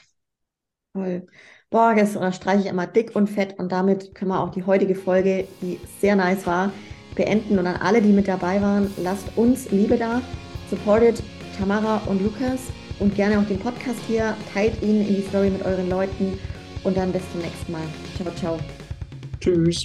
Toll. Boah, das unterstreiche ich immer dick und fett und damit können wir auch die heutige Folge, die sehr nice war, beenden. Und an alle, die mit dabei waren, lasst uns Liebe da, supportet Tamara und Lukas und gerne auch den Podcast hier, teilt ihn in die Story mit euren Leuten und dann bis zum nächsten Mal. Ciao, ciao. Tschüss.